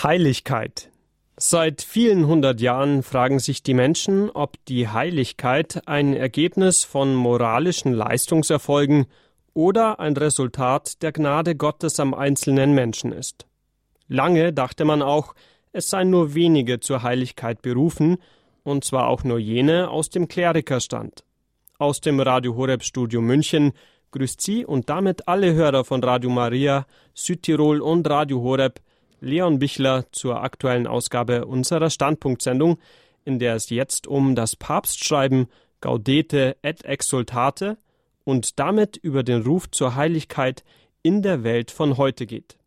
Heiligkeit. Seit vielen hundert Jahren fragen sich die Menschen, ob die Heiligkeit ein Ergebnis von moralischen Leistungserfolgen oder ein Resultat der Gnade Gottes am einzelnen Menschen ist. Lange dachte man auch, es seien nur wenige zur Heiligkeit berufen, und zwar auch nur jene aus dem Klerikerstand. Aus dem Radio Horeb Studio München grüßt Sie und damit alle Hörer von Radio Maria, Südtirol und Radio Horeb Leon Bichler zur aktuellen Ausgabe unserer Standpunktsendung, in der es jetzt um das Papstschreiben Gaudete et Exultate und damit über den Ruf zur Heiligkeit in der Welt von heute geht.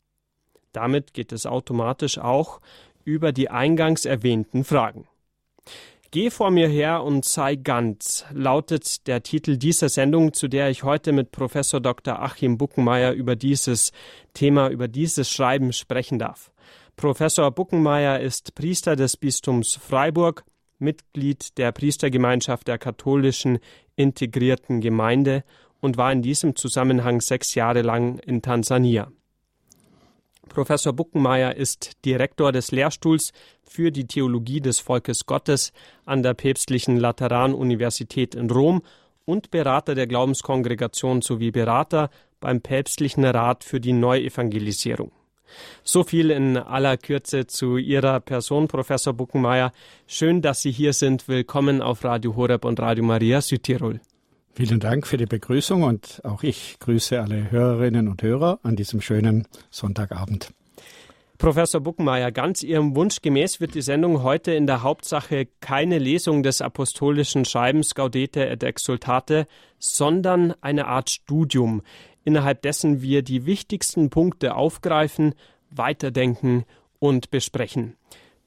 Damit geht es automatisch auch über die eingangs erwähnten Fragen. Geh vor mir her und sei ganz, lautet der Titel dieser Sendung, zu der ich heute mit Professor Dr. Achim Buckenmeier über dieses Thema, über dieses Schreiben sprechen darf. Professor Buckenmeier ist Priester des Bistums Freiburg, Mitglied der Priestergemeinschaft der katholischen integrierten Gemeinde und war in diesem Zusammenhang sechs Jahre lang in Tansania. Professor Buckenmeier ist Direktor des Lehrstuhls für die Theologie des Volkes Gottes an der Päpstlichen Lateranuniversität in Rom und Berater der Glaubenskongregation sowie Berater beim Päpstlichen Rat für die Neuevangelisierung. So viel in aller Kürze zu Ihrer Person, Professor Buckenmeier. Schön, dass Sie hier sind. Willkommen auf Radio Horeb und Radio Maria Südtirol. Vielen Dank für die Begrüßung und auch ich grüße alle Hörerinnen und Hörer an diesem schönen Sonntagabend. Professor Buckenmeier, ganz Ihrem Wunsch gemäß wird die Sendung heute in der Hauptsache keine Lesung des apostolischen Schreibens Gaudete et Exultate, sondern eine Art Studium, innerhalb dessen wir die wichtigsten Punkte aufgreifen, weiterdenken und besprechen.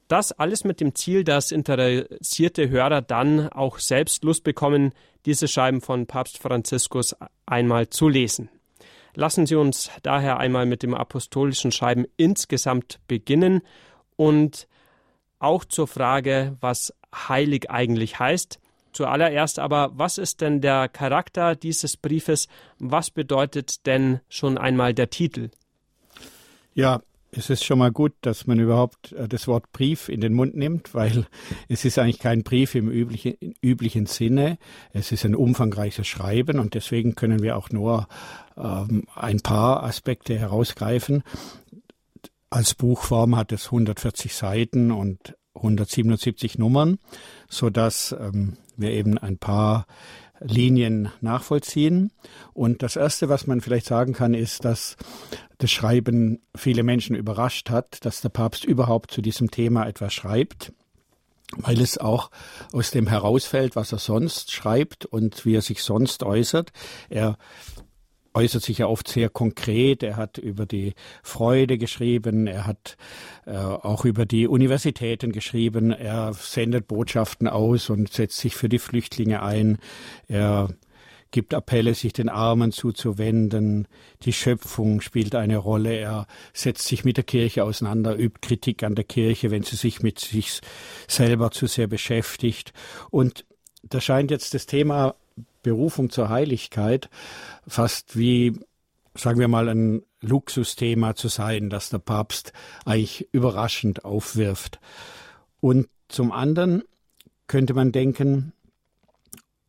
Das alles mit dem Ziel, dass interessierte Hörer dann auch selbst Lust bekommen, diese Schreiben von Papst Franziskus einmal zu lesen. Lassen Sie uns daher einmal mit dem apostolischen Schreiben insgesamt beginnen und auch zur Frage, was heilig eigentlich heißt. Zuallererst aber, was ist denn der Charakter dieses Briefes? Was bedeutet denn schon einmal der Titel? Ja, es ist schon mal gut, dass man überhaupt äh, das Wort Brief in den Mund nimmt, weil es ist eigentlich kein Brief im üblichen, üblichen Sinne. Es ist ein umfangreiches Schreiben und deswegen können wir auch nur ähm, ein paar Aspekte herausgreifen. Als Buchform hat es 140 Seiten und 177 Nummern, so dass ähm, wir eben ein paar Linien nachvollziehen. Und das Erste, was man vielleicht sagen kann, ist, dass das Schreiben viele Menschen überrascht hat, dass der Papst überhaupt zu diesem Thema etwas schreibt weil es auch aus dem herausfällt, was er sonst schreibt und wie er sich sonst äußert. Er äußert sich ja oft sehr konkret. Er hat über die Freude geschrieben, er hat äh, auch über die Universitäten geschrieben, er sendet Botschaften aus und setzt sich für die Flüchtlinge ein. Er gibt Appelle, sich den Armen zuzuwenden. Die Schöpfung spielt eine Rolle. Er setzt sich mit der Kirche auseinander, übt Kritik an der Kirche, wenn sie sich mit sich selber zu sehr beschäftigt. Und da scheint jetzt das Thema Berufung zur Heiligkeit fast wie, sagen wir mal, ein Luxusthema zu sein, das der Papst eigentlich überraschend aufwirft. Und zum anderen könnte man denken,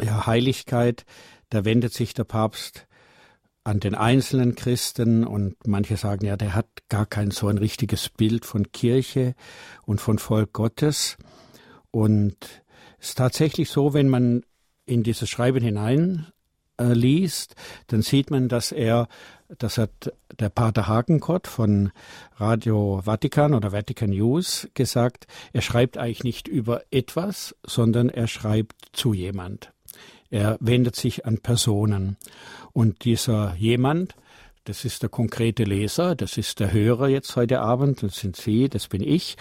ja, Heiligkeit, da wendet sich der Papst an den einzelnen Christen und manche sagen, ja, der hat gar kein so ein richtiges Bild von Kirche und von Volk Gottes. Und es ist tatsächlich so, wenn man in dieses Schreiben hinein äh, liest, dann sieht man, dass er, das hat der Pater Hagenkott von Radio Vatikan oder Vatican News gesagt, er schreibt eigentlich nicht über etwas, sondern er schreibt zu jemand. Er wendet sich an Personen. Und dieser jemand, das ist der konkrete Leser, das ist der Hörer jetzt heute Abend, das sind Sie, das bin ich.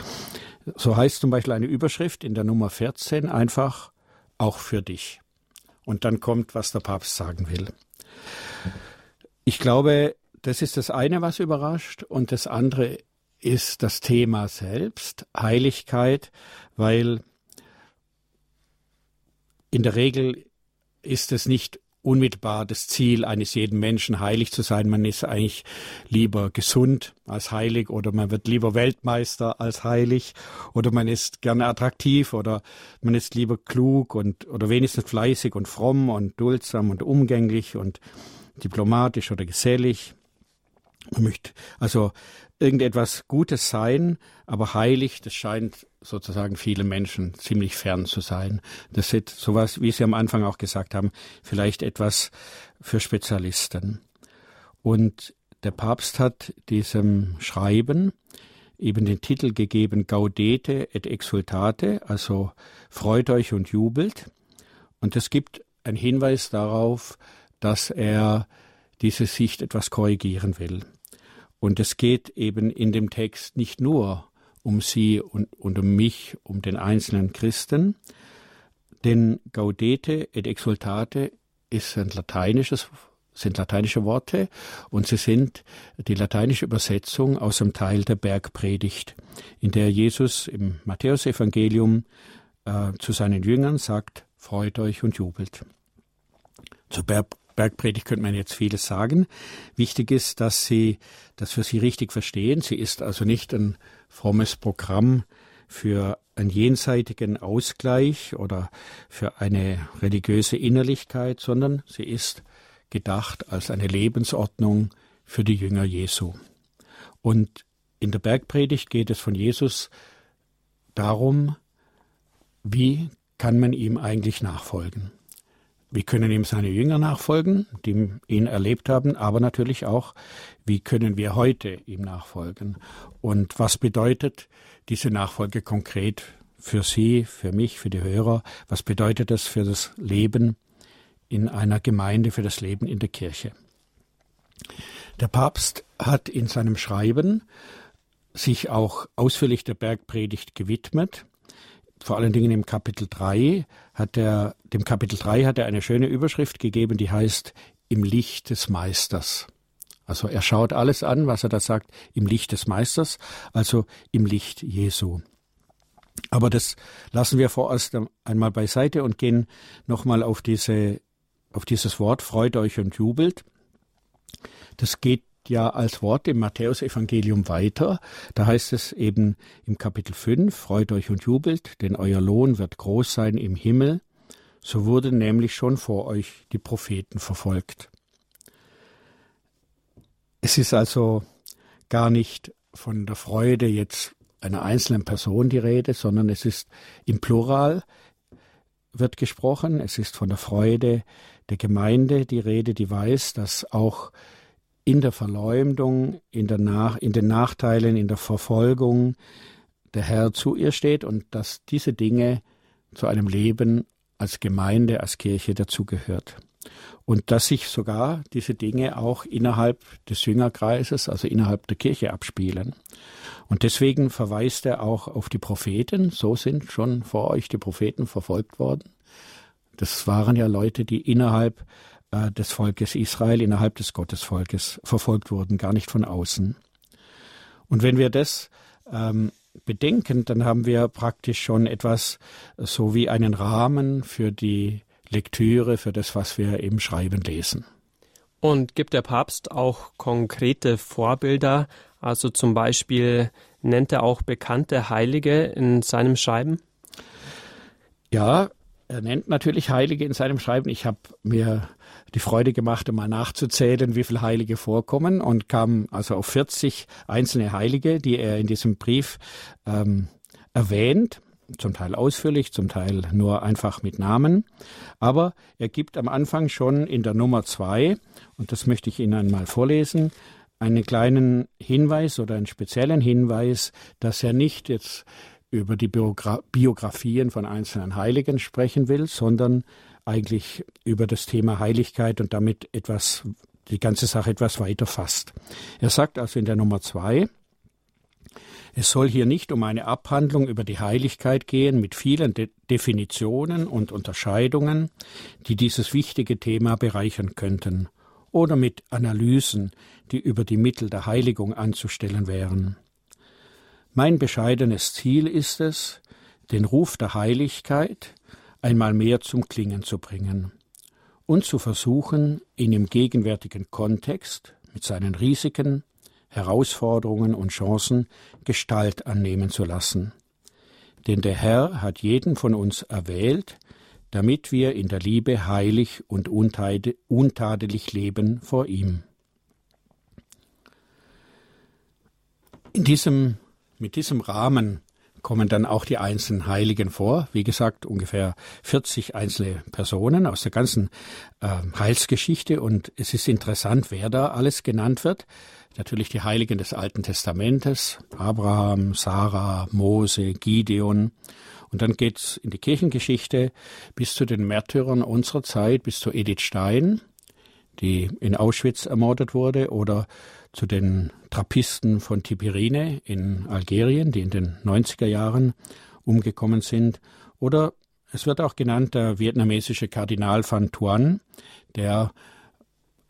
So heißt zum Beispiel eine Überschrift in der Nummer 14 einfach auch für dich und dann kommt, was der Papst sagen will. Ich glaube, das ist das eine, was überrascht, und das andere ist das Thema selbst, Heiligkeit, weil in der Regel ist es nicht unmittelbar das Ziel eines jeden Menschen, heilig zu sein. Man ist eigentlich lieber gesund als heilig oder man wird lieber Weltmeister als heilig oder man ist gerne attraktiv oder man ist lieber klug und oder wenigstens fleißig und fromm und duldsam und umgänglich und diplomatisch oder gesellig. Man möchte also irgendetwas Gutes sein, aber heilig, das scheint sozusagen vielen Menschen ziemlich fern zu sein. Das ist sowas, wie Sie am Anfang auch gesagt haben, vielleicht etwas für Spezialisten. Und der Papst hat diesem Schreiben eben den Titel gegeben Gaudete et exultate, also freut euch und jubelt. Und es gibt einen Hinweis darauf, dass er diese Sicht etwas korrigieren will. Und es geht eben in dem Text nicht nur um sie und, und um mich, um den einzelnen Christen, denn Gaudete et exultate ist ein lateinisches sind lateinische Worte und sie sind die lateinische Übersetzung aus dem Teil der Bergpredigt, in der Jesus im Matthäusevangelium äh, zu seinen Jüngern sagt, freut euch und jubelt. Zur Berg Bergpredigt könnte man jetzt vieles sagen. Wichtig ist, dass Sie das wir Sie richtig verstehen. Sie ist also nicht ein frommes Programm für einen jenseitigen Ausgleich oder für eine religiöse Innerlichkeit, sondern sie ist gedacht als eine Lebensordnung für die Jünger Jesu. Und in der Bergpredigt geht es von Jesus darum, wie kann man ihm eigentlich nachfolgen. Wie können ihm seine Jünger nachfolgen, die ihn erlebt haben, aber natürlich auch, wie können wir heute ihm nachfolgen? Und was bedeutet diese Nachfolge konkret für Sie, für mich, für die Hörer? Was bedeutet das für das Leben in einer Gemeinde, für das Leben in der Kirche? Der Papst hat in seinem Schreiben sich auch ausführlich der Bergpredigt gewidmet vor allen Dingen im Kapitel 3 hat er, dem Kapitel 3 hat er eine schöne Überschrift gegeben, die heißt Im Licht des Meisters. Also er schaut alles an, was er da sagt, im Licht des Meisters, also im Licht Jesu. Aber das lassen wir vorerst einmal beiseite und gehen nochmal auf diese, auf dieses Wort, freut euch und jubelt. Das geht ja als Wort im Matthäusevangelium weiter. Da heißt es eben im Kapitel 5, freut euch und jubelt, denn euer Lohn wird groß sein im Himmel. So wurden nämlich schon vor euch die Propheten verfolgt. Es ist also gar nicht von der Freude jetzt einer einzelnen Person die Rede, sondern es ist im Plural wird gesprochen. Es ist von der Freude der Gemeinde die Rede, die weiß, dass auch in der Verleumdung, in, der Nach in den Nachteilen, in der Verfolgung der Herr zu ihr steht und dass diese Dinge zu einem Leben als Gemeinde, als Kirche dazugehört. Und dass sich sogar diese Dinge auch innerhalb des Jüngerkreises, also innerhalb der Kirche abspielen. Und deswegen verweist er auch auf die Propheten. So sind schon vor euch die Propheten verfolgt worden. Das waren ja Leute, die innerhalb äh, des Volkes Israel innerhalb des Gottesvolkes verfolgt wurden, gar nicht von außen. Und wenn wir das ähm, bedenken, dann haben wir praktisch schon etwas so wie einen Rahmen für die Lektüre, für das, was wir im Schreiben lesen. Und gibt der Papst auch konkrete Vorbilder? Also zum Beispiel nennt er auch bekannte Heilige in seinem Schreiben? Ja, er nennt natürlich Heilige in seinem Schreiben. Ich habe mir die Freude gemacht, mal nachzuzählen, wie viele Heilige vorkommen und kam also auf 40 einzelne Heilige, die er in diesem Brief ähm, erwähnt zum Teil ausführlich, zum Teil nur einfach mit Namen. Aber er gibt am Anfang schon in der Nummer zwei, und das möchte ich Ihnen einmal vorlesen, einen kleinen Hinweis oder einen speziellen Hinweis, dass er nicht jetzt über die Biogra Biografien von einzelnen Heiligen sprechen will, sondern eigentlich über das Thema Heiligkeit und damit etwas, die ganze Sache etwas weiter fasst. Er sagt also in der Nummer zwei, es soll hier nicht um eine Abhandlung über die Heiligkeit gehen mit vielen De Definitionen und Unterscheidungen, die dieses wichtige Thema bereichern könnten, oder mit Analysen, die über die Mittel der Heiligung anzustellen wären. Mein bescheidenes Ziel ist es, den Ruf der Heiligkeit einmal mehr zum Klingen zu bringen und zu versuchen, ihn im gegenwärtigen Kontext mit seinen Risiken, Herausforderungen und Chancen Gestalt annehmen zu lassen. Denn der Herr hat jeden von uns erwählt, damit wir in der Liebe heilig und untadelig leben vor ihm. In diesem, mit diesem Rahmen kommen dann auch die einzelnen Heiligen vor. Wie gesagt, ungefähr 40 einzelne Personen aus der ganzen äh, Heilsgeschichte. Und es ist interessant, wer da alles genannt wird. Natürlich die Heiligen des Alten Testamentes, Abraham, Sarah, Mose, Gideon. Und dann geht's in die Kirchengeschichte bis zu den Märtyrern unserer Zeit, bis zu Edith Stein, die in Auschwitz ermordet wurde, oder zu den Trappisten von Tiberine in Algerien, die in den 90er Jahren umgekommen sind. Oder es wird auch genannt der vietnamesische Kardinal Van Thuan, der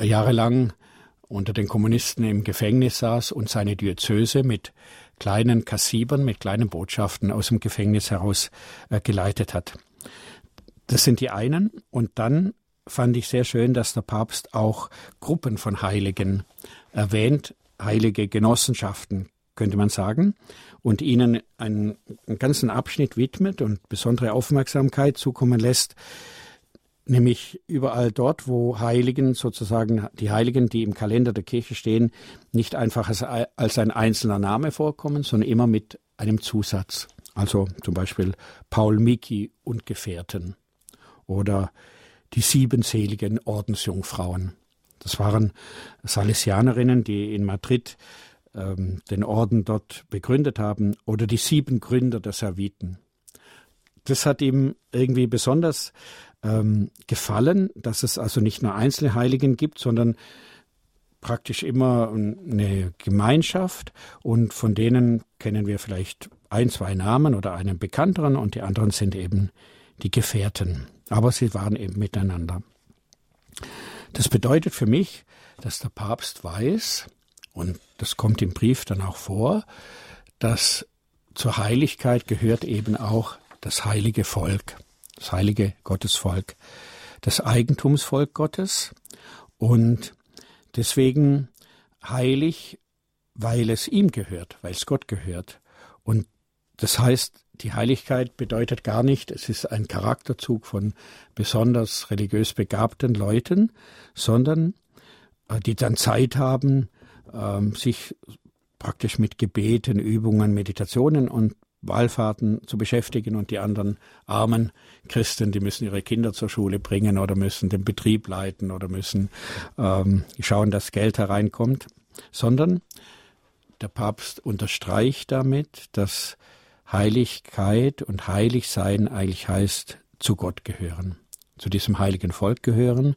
jahrelang unter den Kommunisten im Gefängnis saß und seine Diözese mit kleinen Kassibern, mit kleinen Botschaften aus dem Gefängnis heraus äh, geleitet hat. Das sind die einen. Und dann fand ich sehr schön, dass der Papst auch Gruppen von Heiligen erwähnt, heilige Genossenschaften, könnte man sagen, und ihnen einen, einen ganzen Abschnitt widmet und besondere Aufmerksamkeit zukommen lässt, nämlich überall dort, wo Heiligen sozusagen, die Heiligen, die im Kalender der Kirche stehen, nicht einfach als, als ein einzelner Name vorkommen, sondern immer mit einem Zusatz. Also zum Beispiel Paul Miki und Gefährten oder die siebenseligen Ordensjungfrauen. Das waren Salesianerinnen, die in Madrid ähm, den Orden dort begründet haben, oder die sieben Gründer der Serviten. Das hat ihm irgendwie besonders ähm, gefallen, dass es also nicht nur einzelne Heiligen gibt, sondern praktisch immer eine Gemeinschaft und von denen kennen wir vielleicht ein, zwei Namen oder einen bekannteren und die anderen sind eben die Gefährten. Aber sie waren eben miteinander. Das bedeutet für mich, dass der Papst weiß, und das kommt im Brief dann auch vor, dass zur Heiligkeit gehört eben auch das heilige Volk, das heilige Gottesvolk, das Eigentumsvolk Gottes und deswegen heilig, weil es ihm gehört, weil es Gott gehört. Und das heißt, die Heiligkeit bedeutet gar nicht, es ist ein Charakterzug von besonders religiös begabten Leuten, sondern äh, die dann Zeit haben, ähm, sich praktisch mit Gebeten, Übungen, Meditationen und Wallfahrten zu beschäftigen und die anderen armen Christen, die müssen ihre Kinder zur Schule bringen oder müssen den Betrieb leiten oder müssen ähm, schauen, dass Geld hereinkommt, sondern der Papst unterstreicht damit, dass Heiligkeit und Heiligsein eigentlich heißt zu Gott gehören, zu diesem heiligen Volk gehören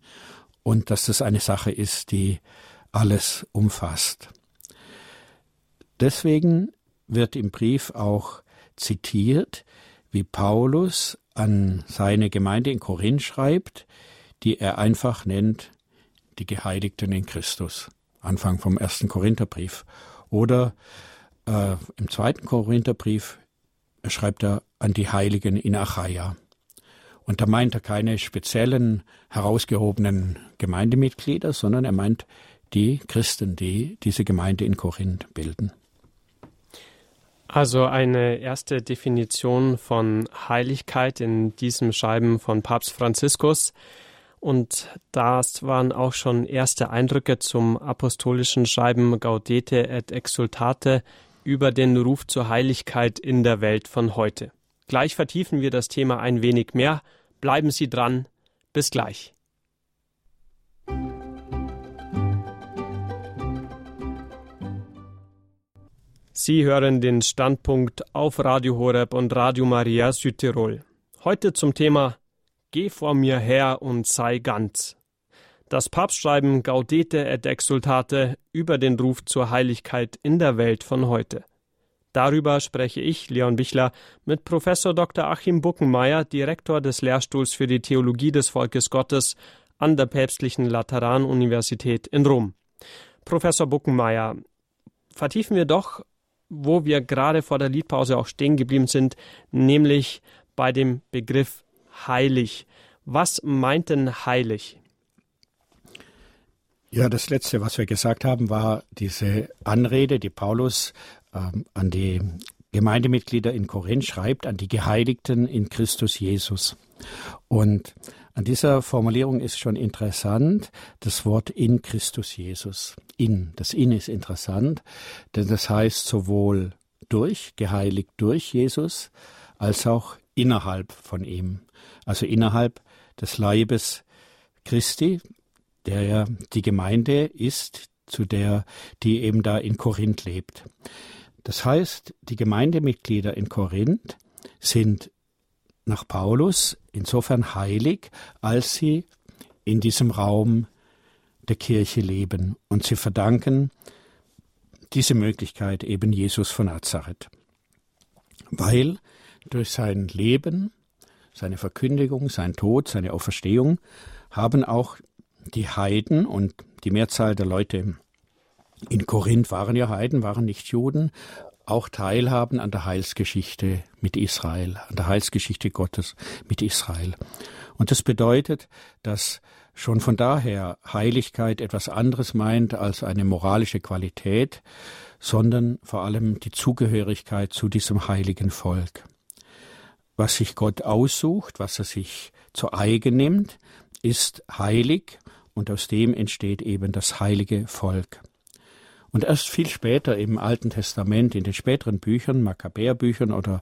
und dass das eine Sache ist, die alles umfasst. Deswegen wird im Brief auch zitiert, wie Paulus an seine Gemeinde in Korinth schreibt, die er einfach nennt die Geheiligten in Christus. Anfang vom ersten Korintherbrief. Oder äh, im zweiten Korintherbrief schreibt er an die Heiligen in Achaia. Und da meint er keine speziellen, herausgehobenen Gemeindemitglieder, sondern er meint die Christen, die diese Gemeinde in Korinth bilden. Also eine erste Definition von Heiligkeit in diesem Schreiben von Papst Franziskus. Und das waren auch schon erste Eindrücke zum apostolischen Schreiben Gaudete et Exultate über den Ruf zur Heiligkeit in der Welt von heute. Gleich vertiefen wir das Thema ein wenig mehr. Bleiben Sie dran. Bis gleich. Sie hören den Standpunkt auf Radio Horeb und Radio Maria Südtirol. Heute zum Thema Geh vor mir her und sei ganz. Das Papstschreiben Gaudete et Exultate über den Ruf zur Heiligkeit in der Welt von heute. Darüber spreche ich, Leon Bichler, mit Professor Dr. Achim Buckenmeier, Direktor des Lehrstuhls für die Theologie des Volkes Gottes an der Päpstlichen Lateranuniversität in Rom. Professor Buckenmeier, vertiefen wir doch, wo wir gerade vor der Liedpause auch stehen geblieben sind, nämlich bei dem Begriff heilig. Was meint denn heilig? Ja, das Letzte, was wir gesagt haben, war diese Anrede, die Paulus ähm, an die Gemeindemitglieder in Korinth schreibt, an die Geheiligten in Christus Jesus. Und an dieser Formulierung ist schon interessant das Wort in Christus Jesus. In. Das in ist interessant, denn das heißt sowohl durch, geheiligt durch Jesus, als auch innerhalb von ihm. Also innerhalb des Leibes Christi, der die Gemeinde ist, zu der, die eben da in Korinth lebt. Das heißt, die Gemeindemitglieder in Korinth sind nach Paulus insofern heilig, als sie in diesem Raum der Kirche leben. Und sie verdanken diese Möglichkeit eben Jesus von Nazareth. Weil durch sein Leben, seine Verkündigung, sein Tod, seine Auferstehung haben auch die Heiden und die Mehrzahl der Leute in Korinth waren ja Heiden, waren nicht Juden, auch teilhaben an der Heilsgeschichte mit Israel, an der Heilsgeschichte Gottes mit Israel. Und das bedeutet, dass schon von daher Heiligkeit etwas anderes meint als eine moralische Qualität, sondern vor allem die Zugehörigkeit zu diesem heiligen Volk. Was sich Gott aussucht, was er sich zu eigen nimmt, ist heilig und aus dem entsteht eben das heilige Volk. Und erst viel später im Alten Testament, in den späteren Büchern, Makkabäerbüchern oder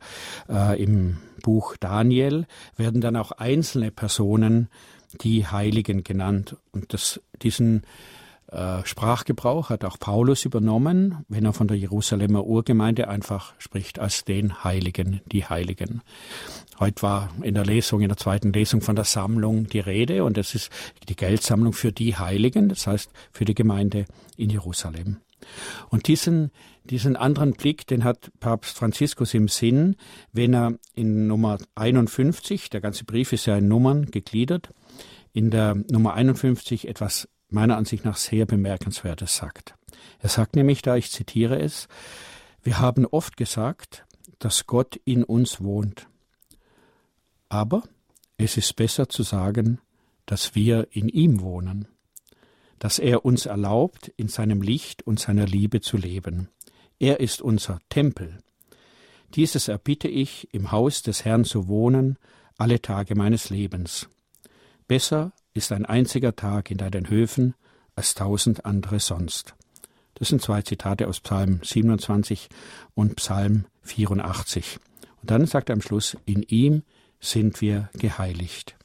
äh, im Buch Daniel, werden dann auch einzelne Personen die Heiligen genannt. Und das, diesen Sprachgebrauch hat auch Paulus übernommen, wenn er von der Jerusalemer Urgemeinde einfach spricht als den Heiligen, die Heiligen. Heute war in der Lesung, in der zweiten Lesung von der Sammlung die Rede und das ist die Geldsammlung für die Heiligen, das heißt für die Gemeinde in Jerusalem. Und diesen, diesen anderen Blick, den hat Papst Franziskus im Sinn, wenn er in Nummer 51, der ganze Brief ist ja in Nummern gegliedert, in der Nummer 51 etwas meiner Ansicht nach sehr bemerkenswertes sagt. Er sagt nämlich da, ich zitiere es, wir haben oft gesagt, dass Gott in uns wohnt. Aber es ist besser zu sagen, dass wir in ihm wohnen dass er uns erlaubt, in seinem Licht und seiner Liebe zu leben. Er ist unser Tempel. Dieses erbitte ich, im Haus des Herrn zu wohnen, alle Tage meines Lebens. Besser ist ein einziger Tag in deinen Höfen als tausend andere sonst. Das sind zwei Zitate aus Psalm 27 und Psalm 84. Und dann sagt er am Schluss, in ihm sind wir geheiligt.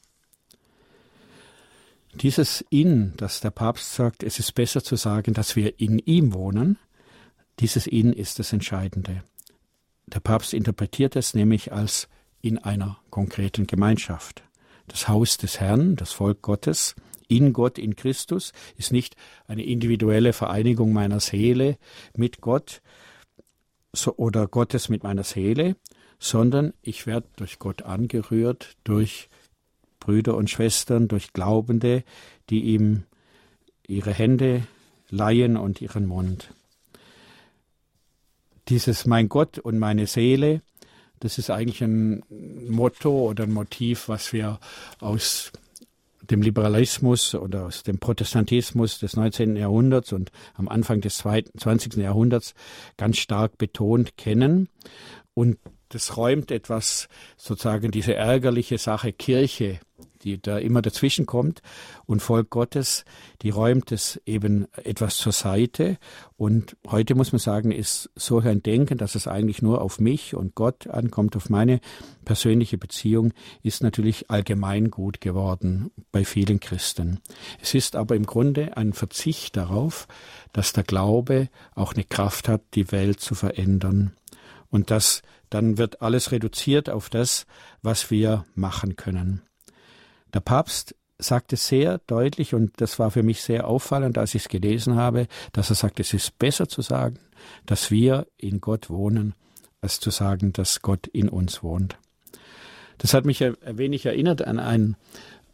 Dieses In, das der Papst sagt, es ist besser zu sagen, dass wir in ihm wohnen, dieses In ist das Entscheidende. Der Papst interpretiert es nämlich als in einer konkreten Gemeinschaft. Das Haus des Herrn, das Volk Gottes, in Gott, in Christus, ist nicht eine individuelle Vereinigung meiner Seele mit Gott so, oder Gottes mit meiner Seele, sondern ich werde durch Gott angerührt, durch Brüder und Schwestern, durch Glaubende, die ihm ihre Hände leihen und ihren Mund. Dieses Mein Gott und meine Seele, das ist eigentlich ein Motto oder ein Motiv, was wir aus dem Liberalismus oder aus dem Protestantismus des 19. Jahrhunderts und am Anfang des 20. Jahrhunderts ganz stark betont kennen. Und das räumt etwas, sozusagen diese ärgerliche Sache Kirche die da immer dazwischen kommt und Volk Gottes, die räumt es eben etwas zur Seite und heute muss man sagen, ist so ein Denken, dass es eigentlich nur auf mich und Gott ankommt, auf meine persönliche Beziehung, ist natürlich allgemein gut geworden bei vielen Christen. Es ist aber im Grunde ein Verzicht darauf, dass der Glaube auch eine Kraft hat, die Welt zu verändern und das dann wird alles reduziert auf das, was wir machen können. Der Papst sagte sehr deutlich, und das war für mich sehr auffallend, als ich es gelesen habe, dass er sagt, es ist besser zu sagen, dass wir in Gott wohnen, als zu sagen, dass Gott in uns wohnt. Das hat mich ein wenig erinnert an ein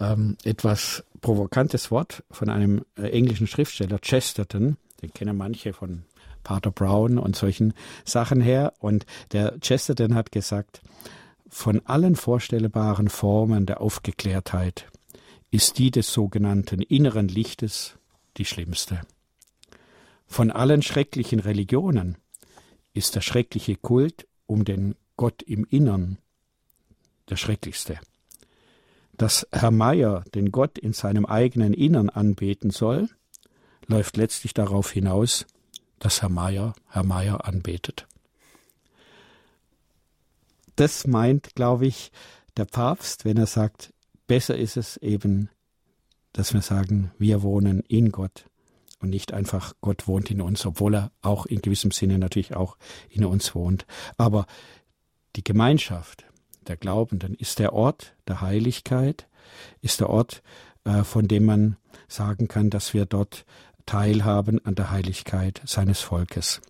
ähm, etwas provokantes Wort von einem äh, englischen Schriftsteller, Chesterton, den kennen manche von Pater Brown und solchen Sachen her. Und der Chesterton hat gesagt, von allen vorstellbaren Formen der Aufgeklärtheit ist die des sogenannten inneren Lichtes die schlimmste. Von allen schrecklichen Religionen ist der schreckliche Kult um den Gott im Innern der schrecklichste. Dass Herr Meier den Gott in seinem eigenen Innern anbeten soll, läuft letztlich darauf hinaus, dass Herr Meier Herr Meier anbetet. Das meint, glaube ich, der Papst, wenn er sagt, besser ist es eben, dass wir sagen, wir wohnen in Gott und nicht einfach Gott wohnt in uns, obwohl er auch in gewissem Sinne natürlich auch in uns wohnt. Aber die Gemeinschaft der Glaubenden ist der Ort der Heiligkeit, ist der Ort, äh, von dem man sagen kann, dass wir dort teilhaben an der Heiligkeit seines Volkes.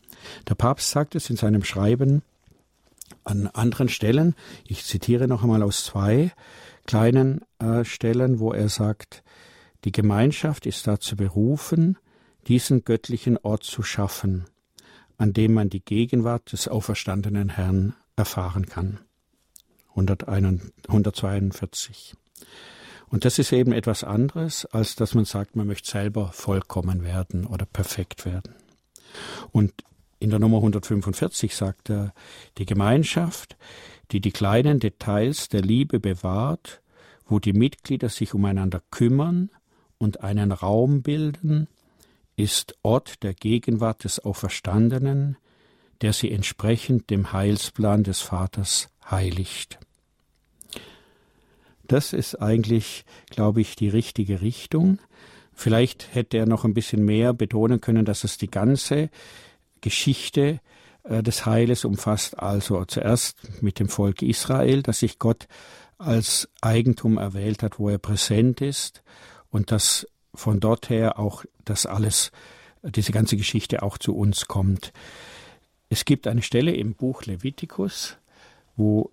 Der Papst sagt es in seinem Schreiben an anderen Stellen, ich zitiere noch einmal aus zwei kleinen äh, Stellen, wo er sagt, die Gemeinschaft ist dazu berufen, diesen göttlichen Ort zu schaffen, an dem man die Gegenwart des auferstandenen Herrn erfahren kann. 142. Und das ist eben etwas anderes, als dass man sagt, man möchte selber vollkommen werden oder perfekt werden. Und in der Nummer 145 sagt er, die Gemeinschaft, die die kleinen Details der Liebe bewahrt, wo die Mitglieder sich umeinander kümmern und einen Raum bilden, ist Ort der Gegenwart des Auferstandenen, der sie entsprechend dem Heilsplan des Vaters heiligt. Das ist eigentlich, glaube ich, die richtige Richtung. Vielleicht hätte er noch ein bisschen mehr betonen können, dass es die ganze Geschichte äh, des Heiles umfasst, also zuerst mit dem Volk Israel, dass sich Gott als Eigentum erwählt hat, wo er präsent ist und dass von dort her auch das alles, diese ganze Geschichte auch zu uns kommt. Es gibt eine Stelle im Buch Levitikus, wo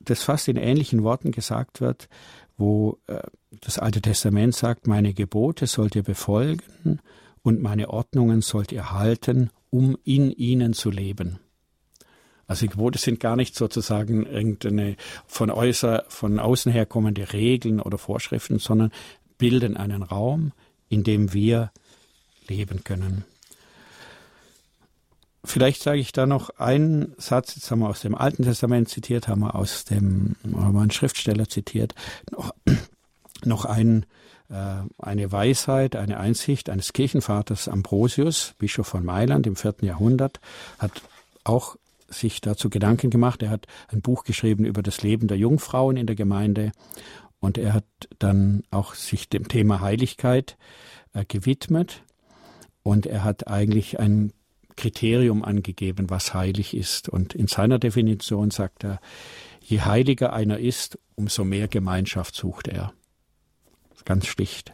das fast in ähnlichen Worten gesagt wird, wo äh, das Alte Testament sagt, meine Gebote sollt ihr befolgen und meine Ordnungen sollt ihr halten, um in ihnen zu leben. Also die Gebote sind gar nicht sozusagen irgendeine von, äußer, von außen her kommende Regeln oder Vorschriften, sondern bilden einen Raum, in dem wir leben können. Vielleicht sage ich da noch einen Satz, jetzt haben wir aus dem Alten Testament zitiert, haben wir aus dem, haben wir einen Schriftsteller zitiert, noch, noch ein, äh, eine Weisheit, eine Einsicht eines Kirchenvaters Ambrosius, Bischof von Mailand im vierten Jahrhundert, hat auch sich dazu Gedanken gemacht. Er hat ein Buch geschrieben über das Leben der Jungfrauen in der Gemeinde und er hat dann auch sich dem Thema Heiligkeit äh, gewidmet und er hat eigentlich ein Kriterium angegeben, was heilig ist. Und in seiner Definition sagt er, je heiliger einer ist, umso mehr Gemeinschaft sucht er. Ganz schlicht.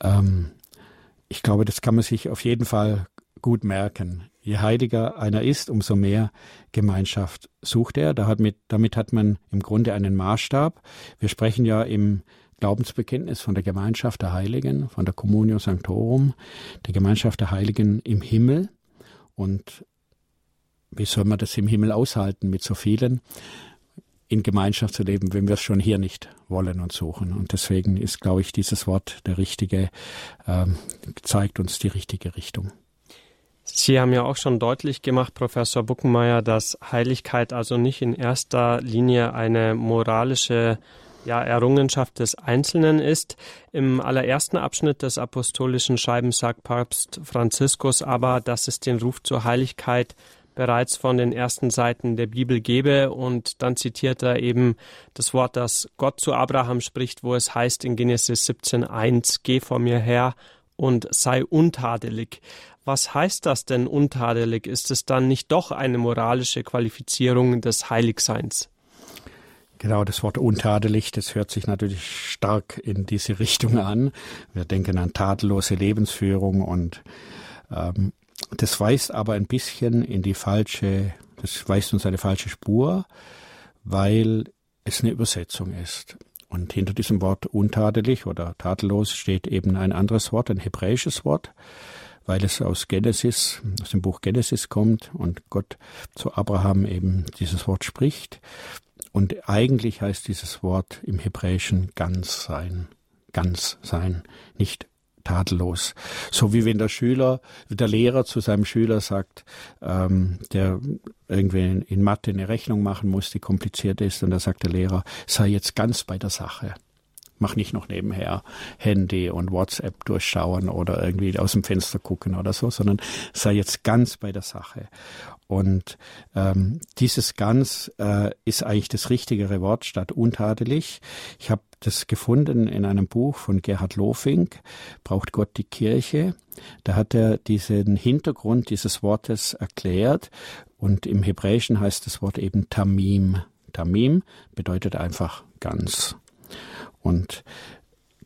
Ähm, ich glaube, das kann man sich auf jeden Fall gut merken. Je heiliger einer ist, umso mehr Gemeinschaft sucht er. Da hat mit, damit hat man im Grunde einen Maßstab. Wir sprechen ja im Glaubensbekenntnis von der Gemeinschaft der Heiligen, von der Communio Sanctorum, der Gemeinschaft der Heiligen im Himmel. Und wie soll man das im Himmel aushalten, mit so vielen in Gemeinschaft zu leben, wenn wir es schon hier nicht wollen und suchen? Und deswegen ist, glaube ich, dieses Wort der richtige, ähm, zeigt uns die richtige Richtung. Sie haben ja auch schon deutlich gemacht, Professor Buckenmeier, dass Heiligkeit also nicht in erster Linie eine moralische ja, Errungenschaft des Einzelnen ist. Im allerersten Abschnitt des apostolischen Schreibens sagt Papst Franziskus aber, dass es den Ruf zur Heiligkeit bereits von den ersten Seiten der Bibel gebe. Und dann zitiert er eben das Wort, das Gott zu Abraham spricht, wo es heißt in Genesis 17.1, Geh vor mir her und sei untadelig. Was heißt das denn untadelig? Ist es dann nicht doch eine moralische Qualifizierung des Heiligseins? Genau, das Wort untadelig, das hört sich natürlich stark in diese Richtung an. Wir denken an tadellose Lebensführung und ähm, das weist aber ein bisschen in die falsche, das weist uns eine falsche Spur, weil es eine Übersetzung ist. Und hinter diesem Wort untadelig oder tadellos steht eben ein anderes Wort, ein hebräisches Wort, weil es aus Genesis, aus dem Buch Genesis kommt und Gott zu Abraham eben dieses Wort spricht. Und eigentlich heißt dieses Wort im Hebräischen ganz sein, ganz sein, nicht tadellos. So wie wenn der Schüler, der Lehrer zu seinem Schüler sagt, ähm, der irgendwie in, Mathe eine Rechnung machen muss, die kompliziert ist, und da sagt der Lehrer, sei jetzt ganz bei der Sache mach nicht noch nebenher Handy und WhatsApp durchschauen oder irgendwie aus dem Fenster gucken oder so, sondern sei jetzt ganz bei der Sache. Und ähm, dieses ganz äh, ist eigentlich das richtigere Wort statt untadelig. Ich habe das gefunden in einem Buch von Gerhard Lofink, Braucht Gott die Kirche. Da hat er diesen Hintergrund dieses Wortes erklärt und im Hebräischen heißt das Wort eben Tamim. Tamim bedeutet einfach ganz. Und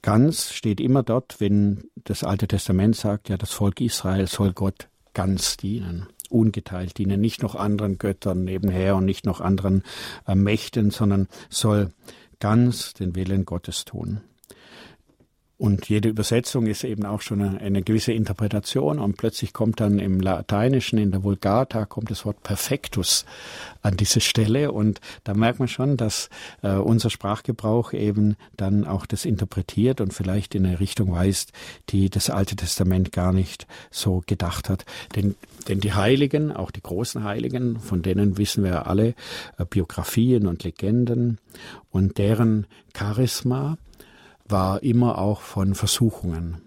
ganz steht immer dort, wenn das Alte Testament sagt, ja, das Volk Israel soll Gott ganz dienen, ungeteilt dienen, nicht noch anderen Göttern nebenher und nicht noch anderen äh, Mächten, sondern soll ganz den Willen Gottes tun. Und jede Übersetzung ist eben auch schon eine, eine, gewisse Interpretation. Und plötzlich kommt dann im Lateinischen, in der Vulgata, kommt das Wort Perfectus an diese Stelle. Und da merkt man schon, dass äh, unser Sprachgebrauch eben dann auch das interpretiert und vielleicht in eine Richtung weist, die das Alte Testament gar nicht so gedacht hat. Denn, denn die Heiligen, auch die großen Heiligen, von denen wissen wir alle äh, Biografien und Legenden und deren Charisma, war immer auch von Versuchungen,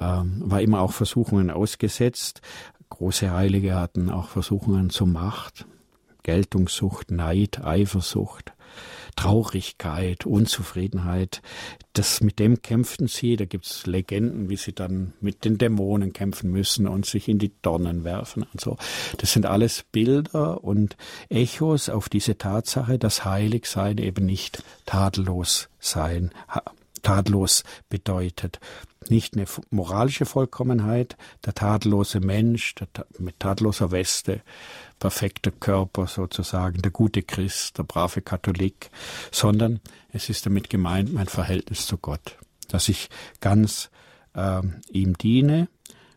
ähm, war immer auch Versuchungen ausgesetzt. Große Heilige hatten auch Versuchungen zur Macht, Geltungssucht, Neid, Eifersucht, Traurigkeit, Unzufriedenheit. Das mit dem kämpften sie. Da gibt's Legenden, wie sie dann mit den Dämonen kämpfen müssen und sich in die Dornen werfen und so. Das sind alles Bilder und Echos auf diese Tatsache, dass Heiligsein eben nicht tadellos sein tadellos bedeutet. Nicht eine moralische Vollkommenheit, der tadellose Mensch der, mit tadelloser Weste, perfekter Körper sozusagen, der gute Christ, der brave Katholik, sondern es ist damit gemeint mein Verhältnis zu Gott, dass ich ganz äh, ihm diene,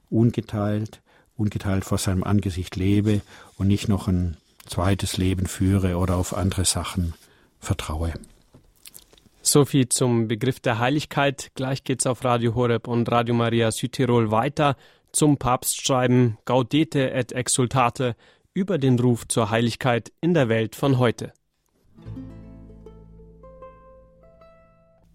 ungeteilt, ungeteilt vor seinem Angesicht lebe und nicht noch ein zweites Leben führe oder auf andere Sachen vertraue. Soviel zum Begriff der Heiligkeit. Gleich geht's auf Radio Horeb und Radio Maria Südtirol weiter zum Papstschreiben Gaudete et Exultate über den Ruf zur Heiligkeit in der Welt von heute.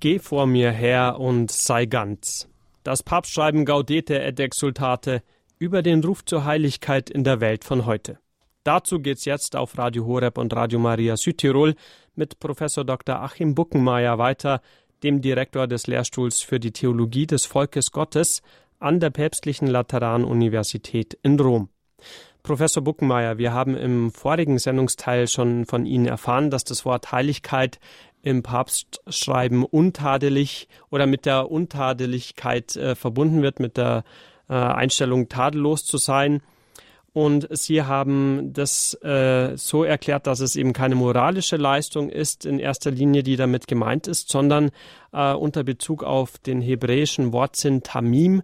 Geh vor mir her und sei ganz. Das Papstschreiben Gaudete et Exultate über den Ruf zur Heiligkeit in der Welt von heute. Dazu geht's jetzt auf Radio Horeb und Radio Maria Südtirol mit Professor Dr. Achim Buckenmeier weiter, dem Direktor des Lehrstuhls für die Theologie des Volkes Gottes an der Päpstlichen Lateranuniversität in Rom. Professor Buckenmeier, wir haben im vorigen Sendungsteil schon von Ihnen erfahren, dass das Wort Heiligkeit im Papstschreiben untadelig oder mit der Untadeligkeit äh, verbunden wird, mit der äh, Einstellung tadellos zu sein. Und Sie haben das äh, so erklärt, dass es eben keine moralische Leistung ist in erster Linie, die damit gemeint ist, sondern äh, unter Bezug auf den hebräischen Wortsinn Tamim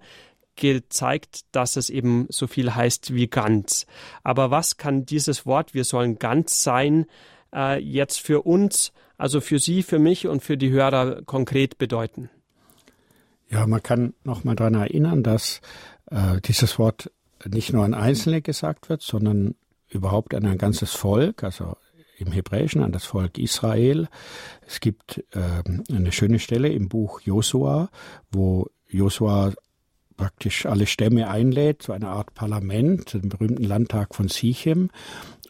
gezeigt, dass es eben so viel heißt wie ganz. Aber was kann dieses Wort, wir sollen ganz sein, äh, jetzt für uns, also für Sie, für mich und für die Hörer konkret bedeuten? Ja, man kann noch mal daran erinnern, dass äh, dieses Wort nicht nur an Einzelne gesagt wird, sondern überhaupt an ein ganzes Volk, also im Hebräischen an das Volk Israel. Es gibt äh, eine schöne Stelle im Buch Josua, wo Josua praktisch alle Stämme einlädt zu einer Art Parlament, dem berühmten Landtag von Sichem.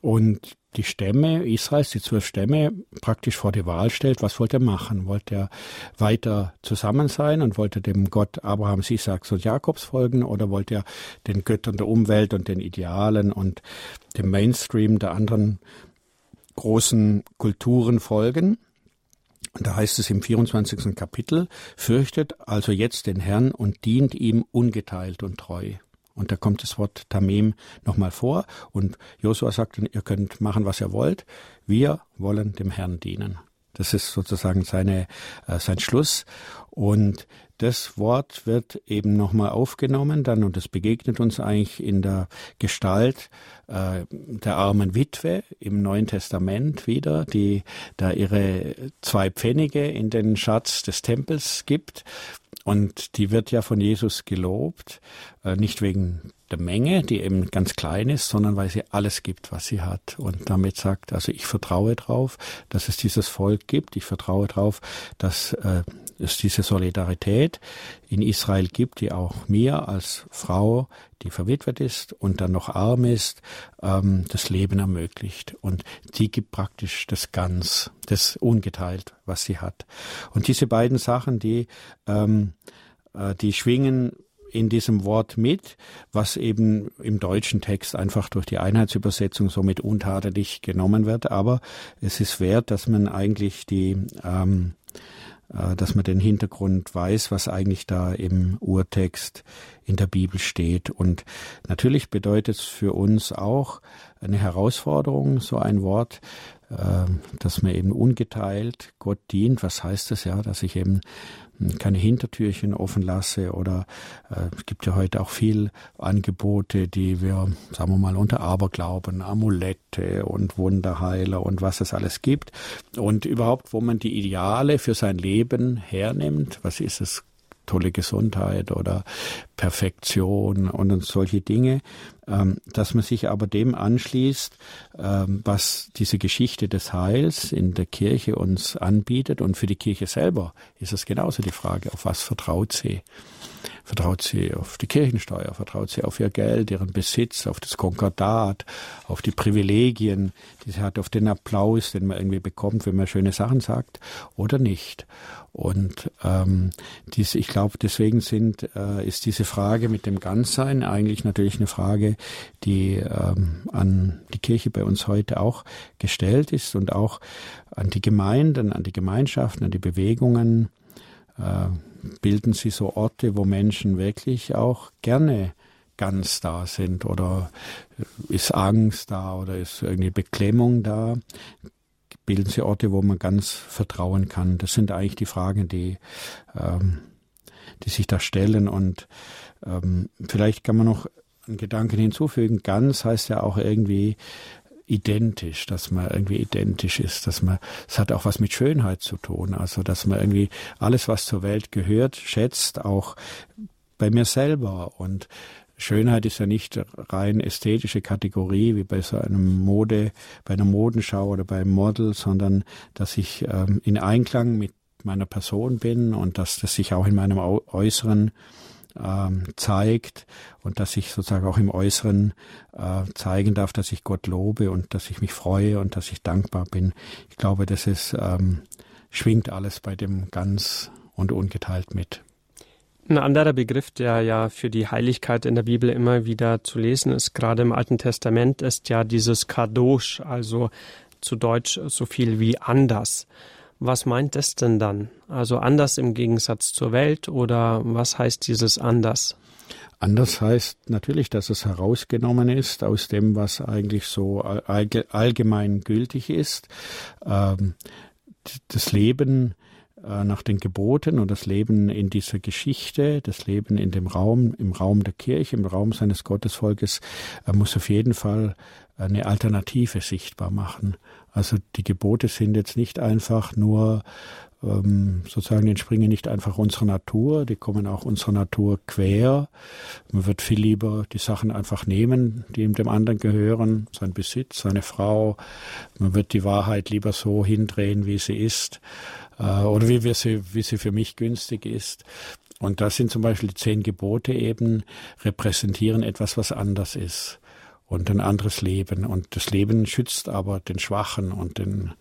Und die Stämme Israels, die zwölf Stämme, praktisch vor die Wahl stellt, was wollte er machen? Wollte er weiter zusammen sein und wollte dem Gott Abrahams, Isaaks und Jakobs folgen oder wollte er den Göttern der Umwelt und den Idealen und dem Mainstream der anderen großen Kulturen folgen? Und da heißt es im 24. Kapitel, fürchtet also jetzt den Herrn und dient ihm ungeteilt und treu. Und da kommt das Wort Tamim nochmal vor. Und Josua sagt, ihr könnt machen, was ihr wollt. Wir wollen dem Herrn dienen. Das ist sozusagen seine, äh, sein Schluss. Und das Wort wird eben nochmal aufgenommen dann und es begegnet uns eigentlich in der Gestalt äh, der armen Witwe im Neuen Testament wieder, die da ihre zwei Pfennige in den Schatz des Tempels gibt und die wird ja von Jesus gelobt, äh, nicht wegen der Menge, die eben ganz klein ist, sondern weil sie alles gibt, was sie hat. Und damit sagt, also ich vertraue drauf, dass es dieses Volk gibt. Ich vertraue drauf, dass äh, es diese Solidarität in Israel gibt, die auch mir als Frau, die verwitwet ist und dann noch arm ist, ähm, das Leben ermöglicht. Und die gibt praktisch das Ganz, das ungeteilt, was sie hat. Und diese beiden Sachen, die, ähm, äh, die schwingen in diesem Wort mit, was eben im deutschen Text einfach durch die Einheitsübersetzung somit untadelig genommen wird. Aber es ist wert, dass man eigentlich die, ähm, äh, dass man den Hintergrund weiß, was eigentlich da im Urtext in der Bibel steht. Und natürlich bedeutet es für uns auch eine Herausforderung, so ein Wort, äh, dass man eben ungeteilt Gott dient. Was heißt das ja, dass ich eben keine Hintertürchen offen lasse oder äh, es gibt ja heute auch viel Angebote, die wir, sagen wir mal, unter Aberglauben, Amulette und Wunderheiler und was es alles gibt und überhaupt, wo man die Ideale für sein Leben hernimmt. Was ist es? Tolle Gesundheit oder Perfektion und solche Dinge, ähm, dass man sich aber dem anschließt, ähm, was diese Geschichte des Heils in der Kirche uns anbietet. Und für die Kirche selber ist es genauso die Frage, auf was vertraut sie? Vertraut sie auf die Kirchensteuer? Vertraut sie auf ihr Geld, ihren Besitz, auf das Konkordat, auf die Privilegien, die sie hat, auf den Applaus, den man irgendwie bekommt, wenn man schöne Sachen sagt, oder nicht? Und ähm, dies, ich glaube, deswegen sind, äh, ist diese Frage mit dem Ganzsein eigentlich natürlich eine Frage, die ähm, an die Kirche bei uns heute auch gestellt ist und auch an die Gemeinden, an die Gemeinschaften, an die Bewegungen. Äh, bilden sie so Orte, wo Menschen wirklich auch gerne ganz da sind oder ist Angst da oder ist irgendwie Beklemmung da? bilden sie Orte, wo man ganz vertrauen kann? Das sind eigentlich die Fragen, die, ähm, die sich da stellen. Und ähm, vielleicht kann man noch einen Gedanken hinzufügen. Ganz heißt ja auch irgendwie identisch, dass man irgendwie identisch ist, dass man, es hat auch was mit Schönheit zu tun, also dass man irgendwie alles, was zur Welt gehört, schätzt, auch bei mir selber. Und Schönheit ist ja nicht rein ästhetische Kategorie wie bei so einem Mode, bei einer Modenschau oder beim Model, sondern dass ich ähm, in Einklang mit meiner Person bin und dass das sich auch in meinem Äußeren ähm, zeigt und dass ich sozusagen auch im Äußeren äh, zeigen darf, dass ich Gott lobe und dass ich mich freue und dass ich dankbar bin. Ich glaube, das ist ähm, schwingt alles bei dem ganz und ungeteilt mit. Ein anderer Begriff, der ja für die Heiligkeit in der Bibel immer wieder zu lesen ist, gerade im Alten Testament, ist ja dieses Kadosh, also zu Deutsch so viel wie anders. Was meint das denn dann? Also anders im Gegensatz zur Welt oder was heißt dieses anders? Anders heißt natürlich, dass es herausgenommen ist aus dem, was eigentlich so allgemein gültig ist. Ähm, das Leben äh, nach den Geboten und das Leben in dieser Geschichte, das Leben in dem Raum, im Raum der Kirche, im Raum seines Gottesvolkes, äh, muss auf jeden Fall eine Alternative sichtbar machen. Also die Gebote sind jetzt nicht einfach nur ähm, sozusagen entspringen nicht einfach unserer Natur, die kommen auch unserer Natur quer. Man wird viel lieber die Sachen einfach nehmen, die ihm dem anderen gehören, sein Besitz, seine Frau. Man wird die Wahrheit lieber so hindrehen, wie sie ist äh, oder wie, wir sie, wie sie für mich günstig ist. Und das sind zum Beispiel die zehn Gebote eben, repräsentieren etwas, was anders ist und ein anderes Leben. Und das Leben schützt aber den Schwachen und den,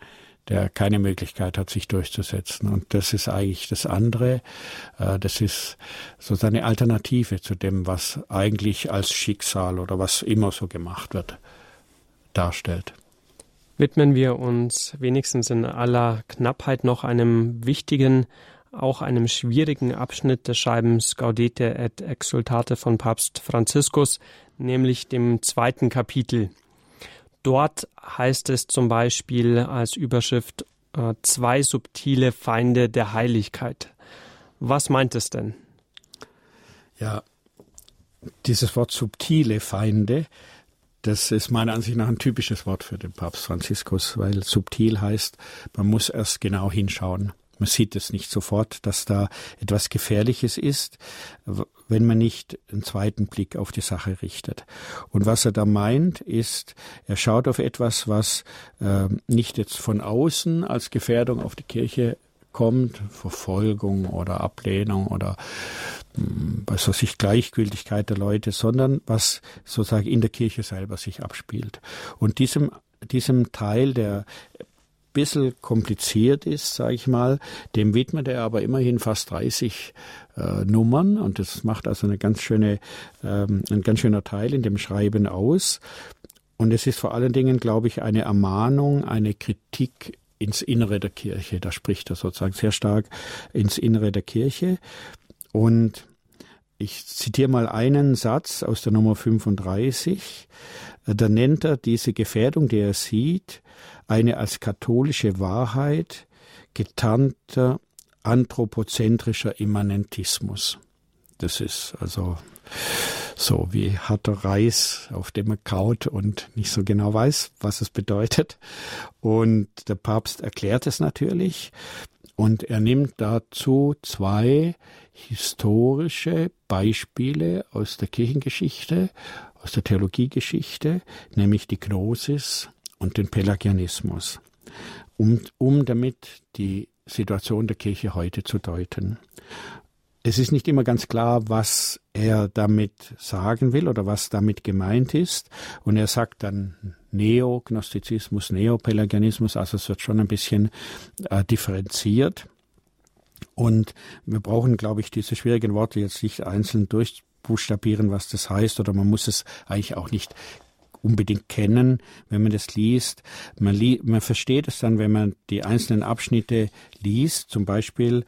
der keine Möglichkeit hat, sich durchzusetzen. Und das ist eigentlich das andere. Äh, das ist so eine Alternative zu dem, was eigentlich als Schicksal oder was immer so gemacht wird, darstellt widmen wir uns wenigstens in aller Knappheit noch einem wichtigen, auch einem schwierigen Abschnitt des Schreibens Gaudete et Exultate von Papst Franziskus, nämlich dem zweiten Kapitel. Dort heißt es zum Beispiel als Überschrift äh, zwei subtile Feinde der Heiligkeit. Was meint es denn? Ja, dieses Wort subtile Feinde das ist meiner Ansicht nach ein typisches Wort für den Papst Franziskus, weil subtil heißt, man muss erst genau hinschauen. Man sieht es nicht sofort, dass da etwas Gefährliches ist, wenn man nicht einen zweiten Blick auf die Sache richtet. Und was er da meint, ist, er schaut auf etwas, was äh, nicht jetzt von außen als Gefährdung auf die Kirche kommt, Verfolgung oder Ablehnung oder hm, was weiß ich, Gleichgültigkeit der Leute, sondern was sozusagen in der Kirche selber sich abspielt. Und diesem, diesem Teil, der bisschen kompliziert ist, sage ich mal. Dem widmet er aber immerhin fast 30 äh, Nummern und das macht also eine ganz schöne, ähm, ein ganz schöner Teil in dem Schreiben aus. Und es ist vor allen Dingen, glaube ich, eine Ermahnung, eine Kritik ins Innere der Kirche. Da spricht er sozusagen sehr stark ins Innere der Kirche. Und ich zitiere mal einen Satz aus der Nummer 35. Da nennt er diese Gefährdung, die er sieht, eine als katholische Wahrheit getarnter anthropozentrischer Immanentismus. Das ist also so wie harter Reis, auf dem man kaut und nicht so genau weiß, was es bedeutet. Und der Papst erklärt es natürlich. Und er nimmt dazu zwei historische Beispiele aus der Kirchengeschichte, aus der Theologiegeschichte, nämlich die Gnosis und den Pelagianismus, um, um damit die Situation der Kirche heute zu deuten. Es ist nicht immer ganz klar, was er damit sagen will oder was damit gemeint ist. Und er sagt dann Neognostizismus, Neopelagianismus, also es wird schon ein bisschen äh, differenziert. Und wir brauchen, glaube ich, diese schwierigen Worte jetzt nicht einzeln durchbuchstabieren, was das heißt, oder man muss es eigentlich auch nicht unbedingt kennen, wenn man das liest. Man, li man versteht es dann, wenn man die einzelnen Abschnitte liest. Zum Beispiel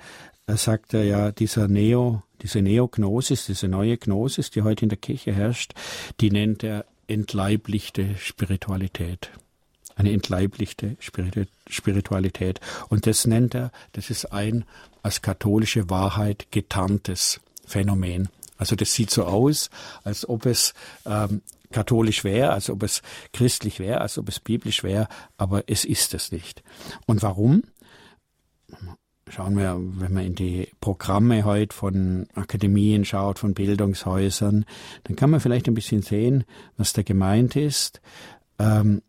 äh, sagt er ja, dieser Neo, diese Neognosis, diese neue Gnosis, die heute in der Kirche herrscht, die nennt er entleiblichte Spiritualität. Eine entleiblichte Spiritualität. Und das nennt er, das ist ein als katholische Wahrheit getarntes Phänomen. Also das sieht so aus, als ob es ähm, katholisch wäre, als ob es christlich wäre, als ob es biblisch wäre, aber es ist es nicht. Und warum? Schauen wir, wenn man in die Programme heute von Akademien schaut, von Bildungshäusern, dann kann man vielleicht ein bisschen sehen, was da gemeint ist. Ähm,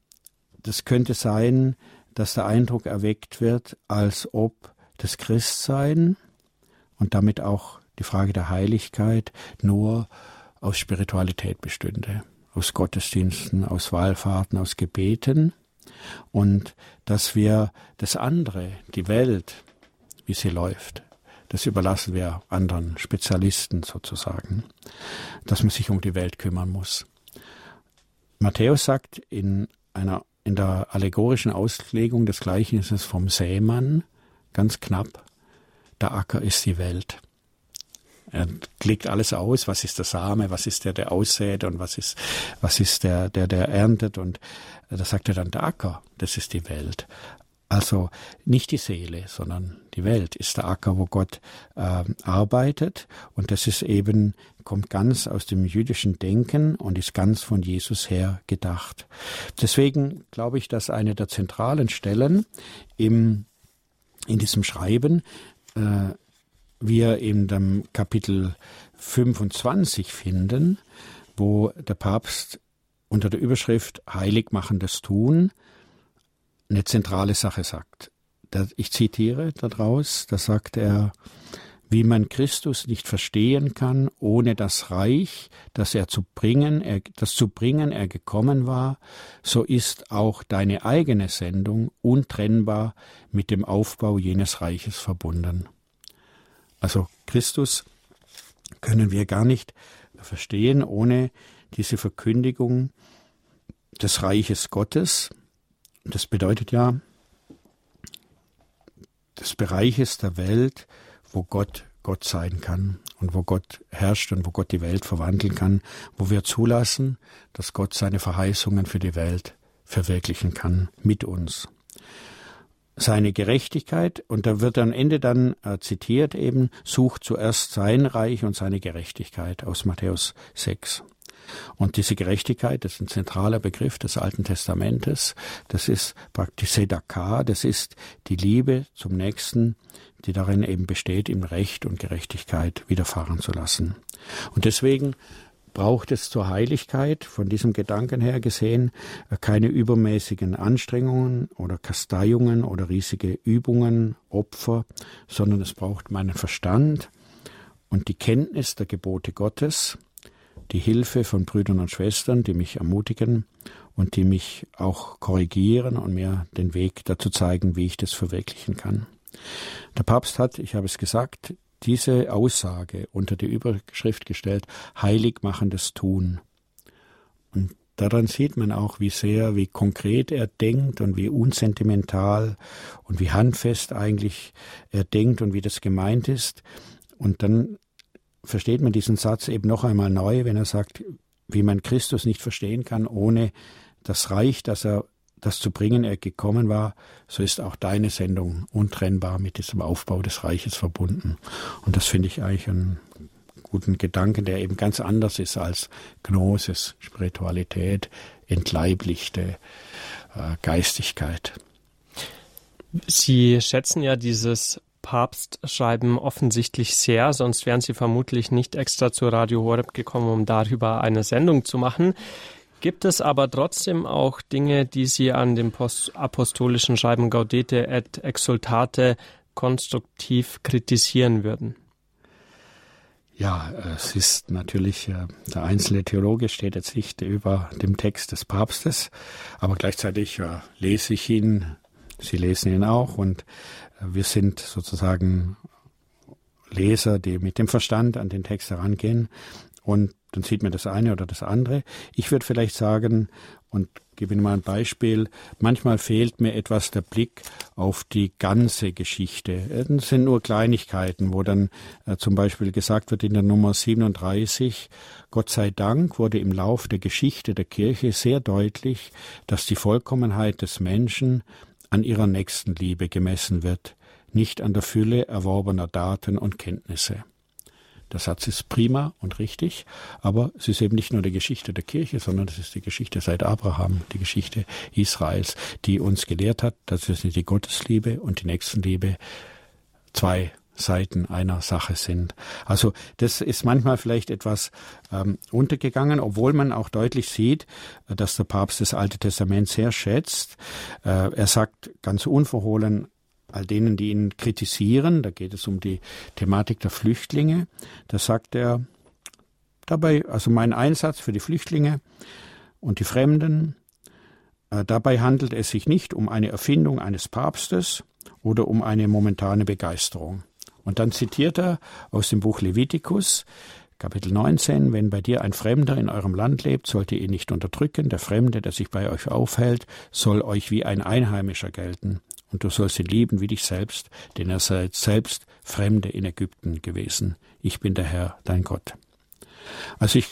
das könnte sein, dass der Eindruck erweckt wird, als ob das Christsein und damit auch die Frage der Heiligkeit nur aus Spiritualität bestünde aus Gottesdiensten, aus Wallfahrten, aus Gebeten und dass wir das andere, die Welt, wie sie läuft, das überlassen wir anderen Spezialisten sozusagen, dass man sich um die Welt kümmern muss. Matthäus sagt in einer in der allegorischen Auslegung des Gleichnisses vom Sämann ganz knapp, der Acker ist die Welt. Er klickt alles aus, was ist der Same, was ist der, der aussät und was ist, was ist der, der, der erntet und da sagt er dann der Acker, das ist die Welt. Also nicht die Seele, sondern die Welt ist der Acker, wo Gott äh, arbeitet. Und das ist eben, kommt ganz aus dem jüdischen Denken und ist ganz von Jesus her gedacht. Deswegen glaube ich, dass eine der zentralen Stellen im, in diesem Schreiben äh, wir in dem Kapitel 25 finden, wo der Papst unter der Überschrift Heiligmachendes Tun eine zentrale Sache sagt. Ich zitiere daraus, da sagt er, wie man Christus nicht verstehen kann, ohne das Reich, das er zu bringen, er, das zu bringen er gekommen war, so ist auch deine eigene Sendung untrennbar mit dem Aufbau jenes Reiches verbunden. Also Christus können wir gar nicht verstehen ohne diese Verkündigung des Reiches Gottes. Das bedeutet ja des Bereiches der Welt, wo Gott Gott sein kann und wo Gott herrscht und wo Gott die Welt verwandeln kann, wo wir zulassen, dass Gott seine Verheißungen für die Welt verwirklichen kann mit uns seine Gerechtigkeit und da wird am Ende dann äh, zitiert eben, sucht zuerst sein Reich und seine Gerechtigkeit aus Matthäus 6. Und diese Gerechtigkeit, das ist ein zentraler Begriff des Alten Testamentes, das ist praktisch Sedakah, das ist die Liebe zum Nächsten, die darin eben besteht, ihm Recht und Gerechtigkeit widerfahren zu lassen. Und deswegen braucht es zur Heiligkeit, von diesem Gedanken her gesehen, keine übermäßigen Anstrengungen oder Kasteiungen oder riesige Übungen, Opfer, sondern es braucht meinen Verstand und die Kenntnis der Gebote Gottes, die Hilfe von Brüdern und Schwestern, die mich ermutigen und die mich auch korrigieren und mir den Weg dazu zeigen, wie ich das verwirklichen kann. Der Papst hat, ich habe es gesagt, diese Aussage unter die Überschrift gestellt, heilig machendes Tun. Und daran sieht man auch, wie sehr, wie konkret er denkt und wie unsentimental und wie handfest eigentlich er denkt und wie das gemeint ist. Und dann versteht man diesen Satz eben noch einmal neu, wenn er sagt, wie man Christus nicht verstehen kann, ohne das Reich, das er das zu bringen er gekommen war, so ist auch deine Sendung untrennbar mit diesem Aufbau des Reiches verbunden. Und das finde ich eigentlich einen guten Gedanken, der eben ganz anders ist als Gnosis, Spiritualität, entleiblichte äh, Geistigkeit. Sie schätzen ja dieses Papstschreiben offensichtlich sehr, sonst wären Sie vermutlich nicht extra zu Radio Horeb gekommen, um darüber eine Sendung zu machen. Gibt es aber trotzdem auch Dinge, die Sie an dem apostolischen Schreiben Gaudete et Exultate konstruktiv kritisieren würden? Ja, es ist natürlich, äh, der einzelne Theologe steht jetzt nicht über dem Text des Papstes, aber gleichzeitig äh, lese ich ihn, Sie lesen ihn auch und wir sind sozusagen Leser, die mit dem Verstand an den Text herangehen und dann sieht man das eine oder das andere. Ich würde vielleicht sagen, und gebe Ihnen mal ein Beispiel, manchmal fehlt mir etwas der Blick auf die ganze Geschichte. Das sind nur Kleinigkeiten, wo dann äh, zum Beispiel gesagt wird in der Nummer 37, Gott sei Dank wurde im Lauf der Geschichte der Kirche sehr deutlich, dass die Vollkommenheit des Menschen an ihrer Nächstenliebe gemessen wird, nicht an der Fülle erworbener Daten und Kenntnisse. Der Satz ist prima und richtig, aber es ist eben nicht nur die Geschichte der Kirche, sondern es ist die Geschichte seit Abraham, die Geschichte Israels, die uns gelehrt hat, dass es die Gottesliebe und die Nächstenliebe zwei Seiten einer Sache sind. Also das ist manchmal vielleicht etwas ähm, untergegangen, obwohl man auch deutlich sieht, dass der Papst das Alte Testament sehr schätzt. Äh, er sagt ganz unverhohlen all denen, die ihn kritisieren, da geht es um die Thematik der Flüchtlinge, da sagt er dabei, also mein Einsatz für die Flüchtlinge und die Fremden, äh, dabei handelt es sich nicht um eine Erfindung eines Papstes oder um eine momentane Begeisterung. Und dann zitiert er aus dem Buch Levitikus, Kapitel 19, wenn bei dir ein Fremder in eurem Land lebt, sollt ihr ihn nicht unterdrücken. Der Fremde, der sich bei euch aufhält, soll euch wie ein Einheimischer gelten. Und du sollst ihn lieben wie dich selbst, denn er seid selbst Fremde in Ägypten gewesen. Ich bin der Herr, dein Gott. Also ich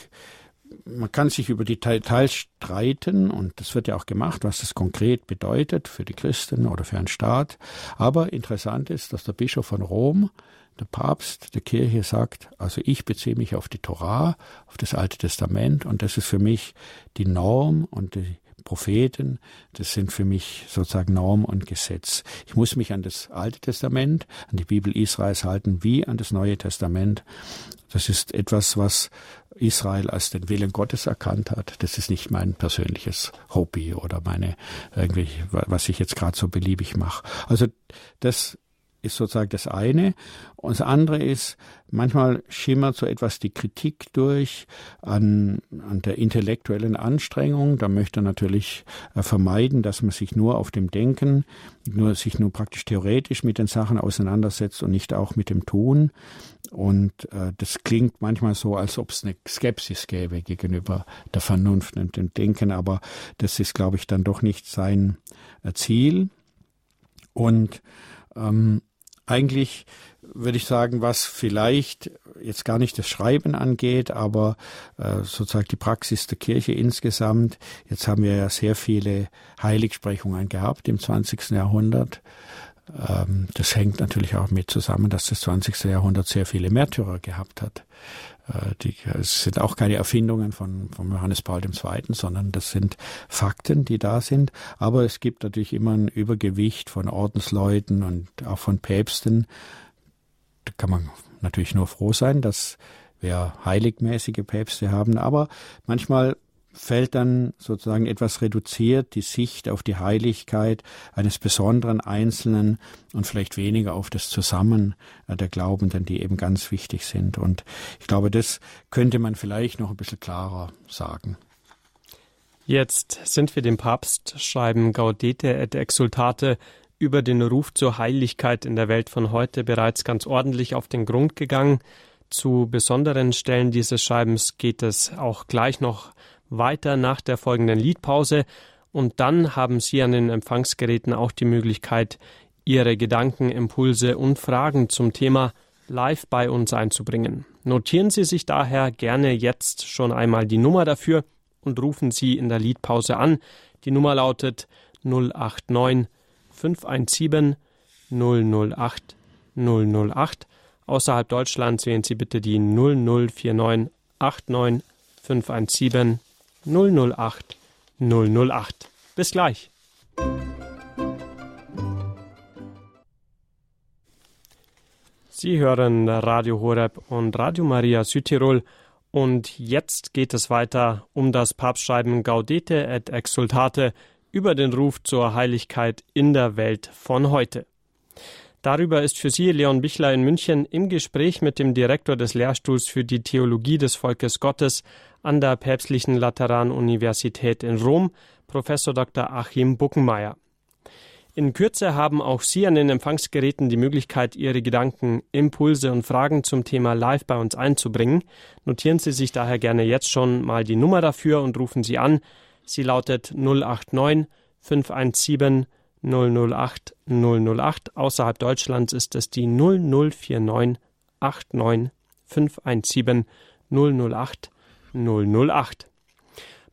man kann sich über die Details streiten und das wird ja auch gemacht, was das konkret bedeutet für die Christen oder für einen Staat. Aber interessant ist, dass der Bischof von Rom, der Papst der Kirche sagt, also ich beziehe mich auf die Torah, auf das Alte Testament und das ist für mich die Norm und die Propheten, das sind für mich sozusagen Norm und Gesetz. Ich muss mich an das Alte Testament, an die Bibel Israels halten, wie an das Neue Testament. Das ist etwas, was Israel als den Willen Gottes erkannt hat. Das ist nicht mein persönliches Hobby oder meine irgendwie, was ich jetzt gerade so beliebig mache. Also das ist sozusagen das eine. Und das andere ist, manchmal schimmert so etwas die Kritik durch an, an der intellektuellen Anstrengung. Da möchte er natürlich äh, vermeiden, dass man sich nur auf dem Denken, nur sich nur praktisch theoretisch mit den Sachen auseinandersetzt und nicht auch mit dem Tun. Und äh, das klingt manchmal so, als ob es eine Skepsis gäbe gegenüber der Vernunft und dem Denken, aber das ist, glaube ich, dann doch nicht sein äh, Ziel. Und ähm, eigentlich würde ich sagen, was vielleicht jetzt gar nicht das Schreiben angeht, aber äh, sozusagen die Praxis der Kirche insgesamt. Jetzt haben wir ja sehr viele Heiligsprechungen gehabt im 20. Jahrhundert. Ähm, das hängt natürlich auch mit zusammen, dass das 20. Jahrhundert sehr viele Märtyrer gehabt hat. Äh, die, es sind auch keine Erfindungen von, von Johannes Paul II., sondern das sind Fakten, die da sind. Aber es gibt natürlich immer ein Übergewicht von Ordensleuten und auch von Päpsten. Da kann man natürlich nur froh sein, dass wir heiligmäßige Päpste haben. Aber manchmal fällt dann sozusagen etwas reduziert die Sicht auf die Heiligkeit eines besonderen Einzelnen und vielleicht weniger auf das Zusammen der Glaubenden, die eben ganz wichtig sind. Und ich glaube, das könnte man vielleicht noch ein bisschen klarer sagen. Jetzt sind wir dem Papst, schreiben Gaudete et Exultate, über den Ruf zur Heiligkeit in der Welt von heute bereits ganz ordentlich auf den Grund gegangen. Zu besonderen Stellen dieses Schreibens geht es auch gleich noch weiter nach der folgenden Liedpause und dann haben Sie an den Empfangsgeräten auch die Möglichkeit, Ihre Gedanken, Impulse und Fragen zum Thema live bei uns einzubringen. Notieren Sie sich daher gerne jetzt schon einmal die Nummer dafür und rufen Sie in der Liedpause an. Die Nummer lautet 089 517 008 008. Außerhalb Deutschlands wählen Sie bitte die 0049 89 517 008 008. Bis gleich. Sie hören Radio Horeb und Radio Maria Südtirol und jetzt geht es weiter um das Papstschreiben Gaudete et Exultate über den Ruf zur Heiligkeit in der Welt von heute. Darüber ist für Sie Leon Bichler in München im Gespräch mit dem Direktor des Lehrstuhls für die Theologie des Volkes Gottes an der Päpstlichen Lateranuniversität in Rom, Professor Dr. Achim Buckenmeier. In Kürze haben auch Sie an den Empfangsgeräten die Möglichkeit, Ihre Gedanken, Impulse und Fragen zum Thema live bei uns einzubringen. Notieren Sie sich daher gerne jetzt schon mal die Nummer dafür und rufen Sie an. Sie lautet 089 517 008 008. Außerhalb Deutschlands ist es die 0049 89 517 008 008.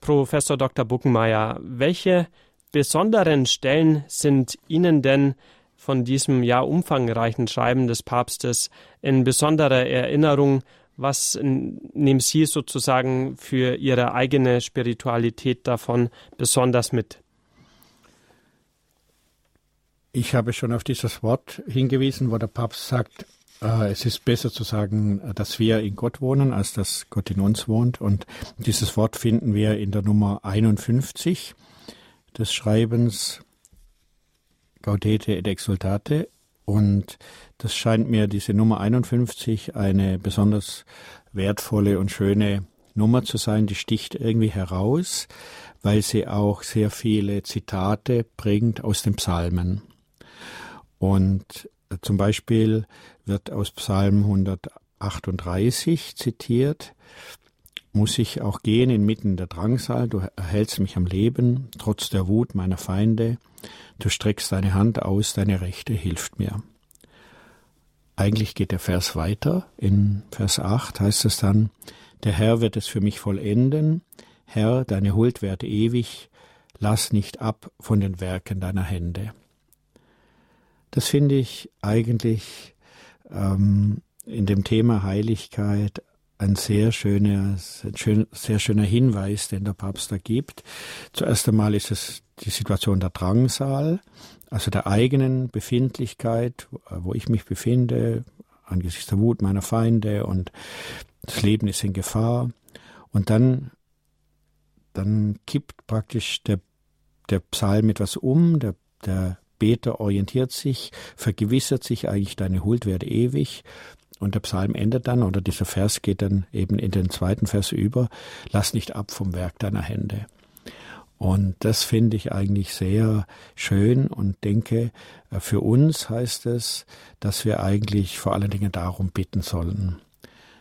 Professor Dr. Buckenmeier, welche besonderen Stellen sind Ihnen denn von diesem ja umfangreichen Schreiben des Papstes in besonderer Erinnerung? Was nehmen Sie sozusagen für Ihre eigene Spiritualität davon besonders mit? Ich habe schon auf dieses Wort hingewiesen, wo der Papst sagt, äh, es ist besser zu sagen, dass wir in Gott wohnen, als dass Gott in uns wohnt. Und dieses Wort finden wir in der Nummer 51 des Schreibens Gaudete et Exultate. Und das scheint mir diese Nummer 51 eine besonders wertvolle und schöne Nummer zu sein. Die sticht irgendwie heraus, weil sie auch sehr viele Zitate bringt aus den Psalmen. Und äh, zum Beispiel wird aus Psalm 138 zitiert, muss ich auch gehen inmitten der Drangsal, du erhältst mich am Leben, trotz der Wut meiner Feinde, du streckst deine Hand aus, deine Rechte hilft mir. Eigentlich geht der Vers weiter, in Vers 8 heißt es dann, der Herr wird es für mich vollenden, Herr, deine Huld werde ewig, lass nicht ab von den Werken deiner Hände. Das finde ich eigentlich ähm, in dem Thema Heiligkeit ein sehr schöner, sehr schöner Hinweis, den der Papst da gibt. Zuerst einmal ist es die Situation der Drangsal, also der eigenen Befindlichkeit, wo ich mich befinde, angesichts der Wut meiner Feinde und das Leben ist in Gefahr. Und dann, dann kippt praktisch der, der Psalm etwas um, der, der Beter orientiert sich, vergewissert sich eigentlich, deine Huld werde ewig. Und der Psalm endet dann, oder dieser Vers geht dann eben in den zweiten Vers über, lass nicht ab vom Werk deiner Hände. Und das finde ich eigentlich sehr schön und denke, äh, für uns heißt es, dass wir eigentlich vor allen Dingen darum bitten sollen.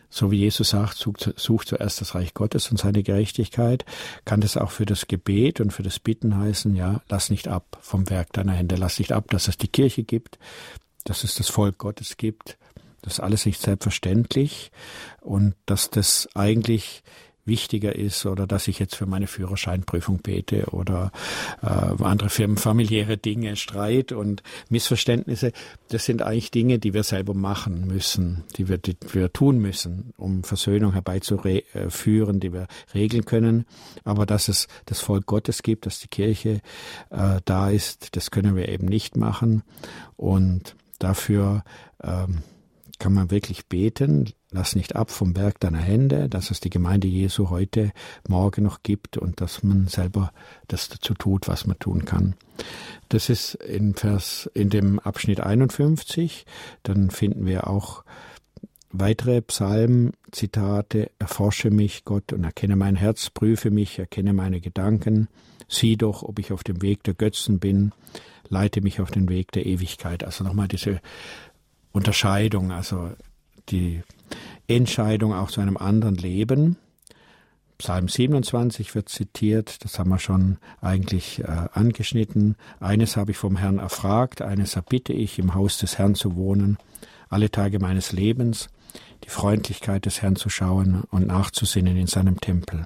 So wie Jesus sagt, sucht zuerst das Reich Gottes und seine Gerechtigkeit, kann das auch für das Gebet und für das Bitten heißen, ja, lass nicht ab vom Werk deiner Hände, lass nicht ab, dass es die Kirche gibt, dass es das Volk Gottes gibt. Das ist alles nicht selbstverständlich. Und dass das eigentlich wichtiger ist oder dass ich jetzt für meine Führerscheinprüfung bete oder äh, andere Firmen familiäre Dinge, Streit und Missverständnisse. Das sind eigentlich Dinge, die wir selber machen müssen, die wir, die wir tun müssen, um Versöhnung herbeizuführen, die wir regeln können. Aber dass es das Volk Gottes gibt, dass die Kirche äh, da ist, das können wir eben nicht machen. Und dafür ähm, kann man wirklich beten, lass nicht ab vom Werk deiner Hände, dass es die Gemeinde Jesu heute, morgen noch gibt und dass man selber das dazu tut, was man tun kann. Das ist in Vers, in dem Abschnitt 51. Dann finden wir auch weitere Psalmzitate. Erforsche mich, Gott, und erkenne mein Herz, prüfe mich, erkenne meine Gedanken. Sieh doch, ob ich auf dem Weg der Götzen bin. Leite mich auf den Weg der Ewigkeit. Also nochmal diese Unterscheidung, also die Entscheidung auch zu einem anderen Leben. Psalm 27 wird zitiert, das haben wir schon eigentlich äh, angeschnitten. Eines habe ich vom Herrn erfragt, eines erbitte ich, im Haus des Herrn zu wohnen, alle Tage meines Lebens, die Freundlichkeit des Herrn zu schauen und nachzusinnen in seinem Tempel.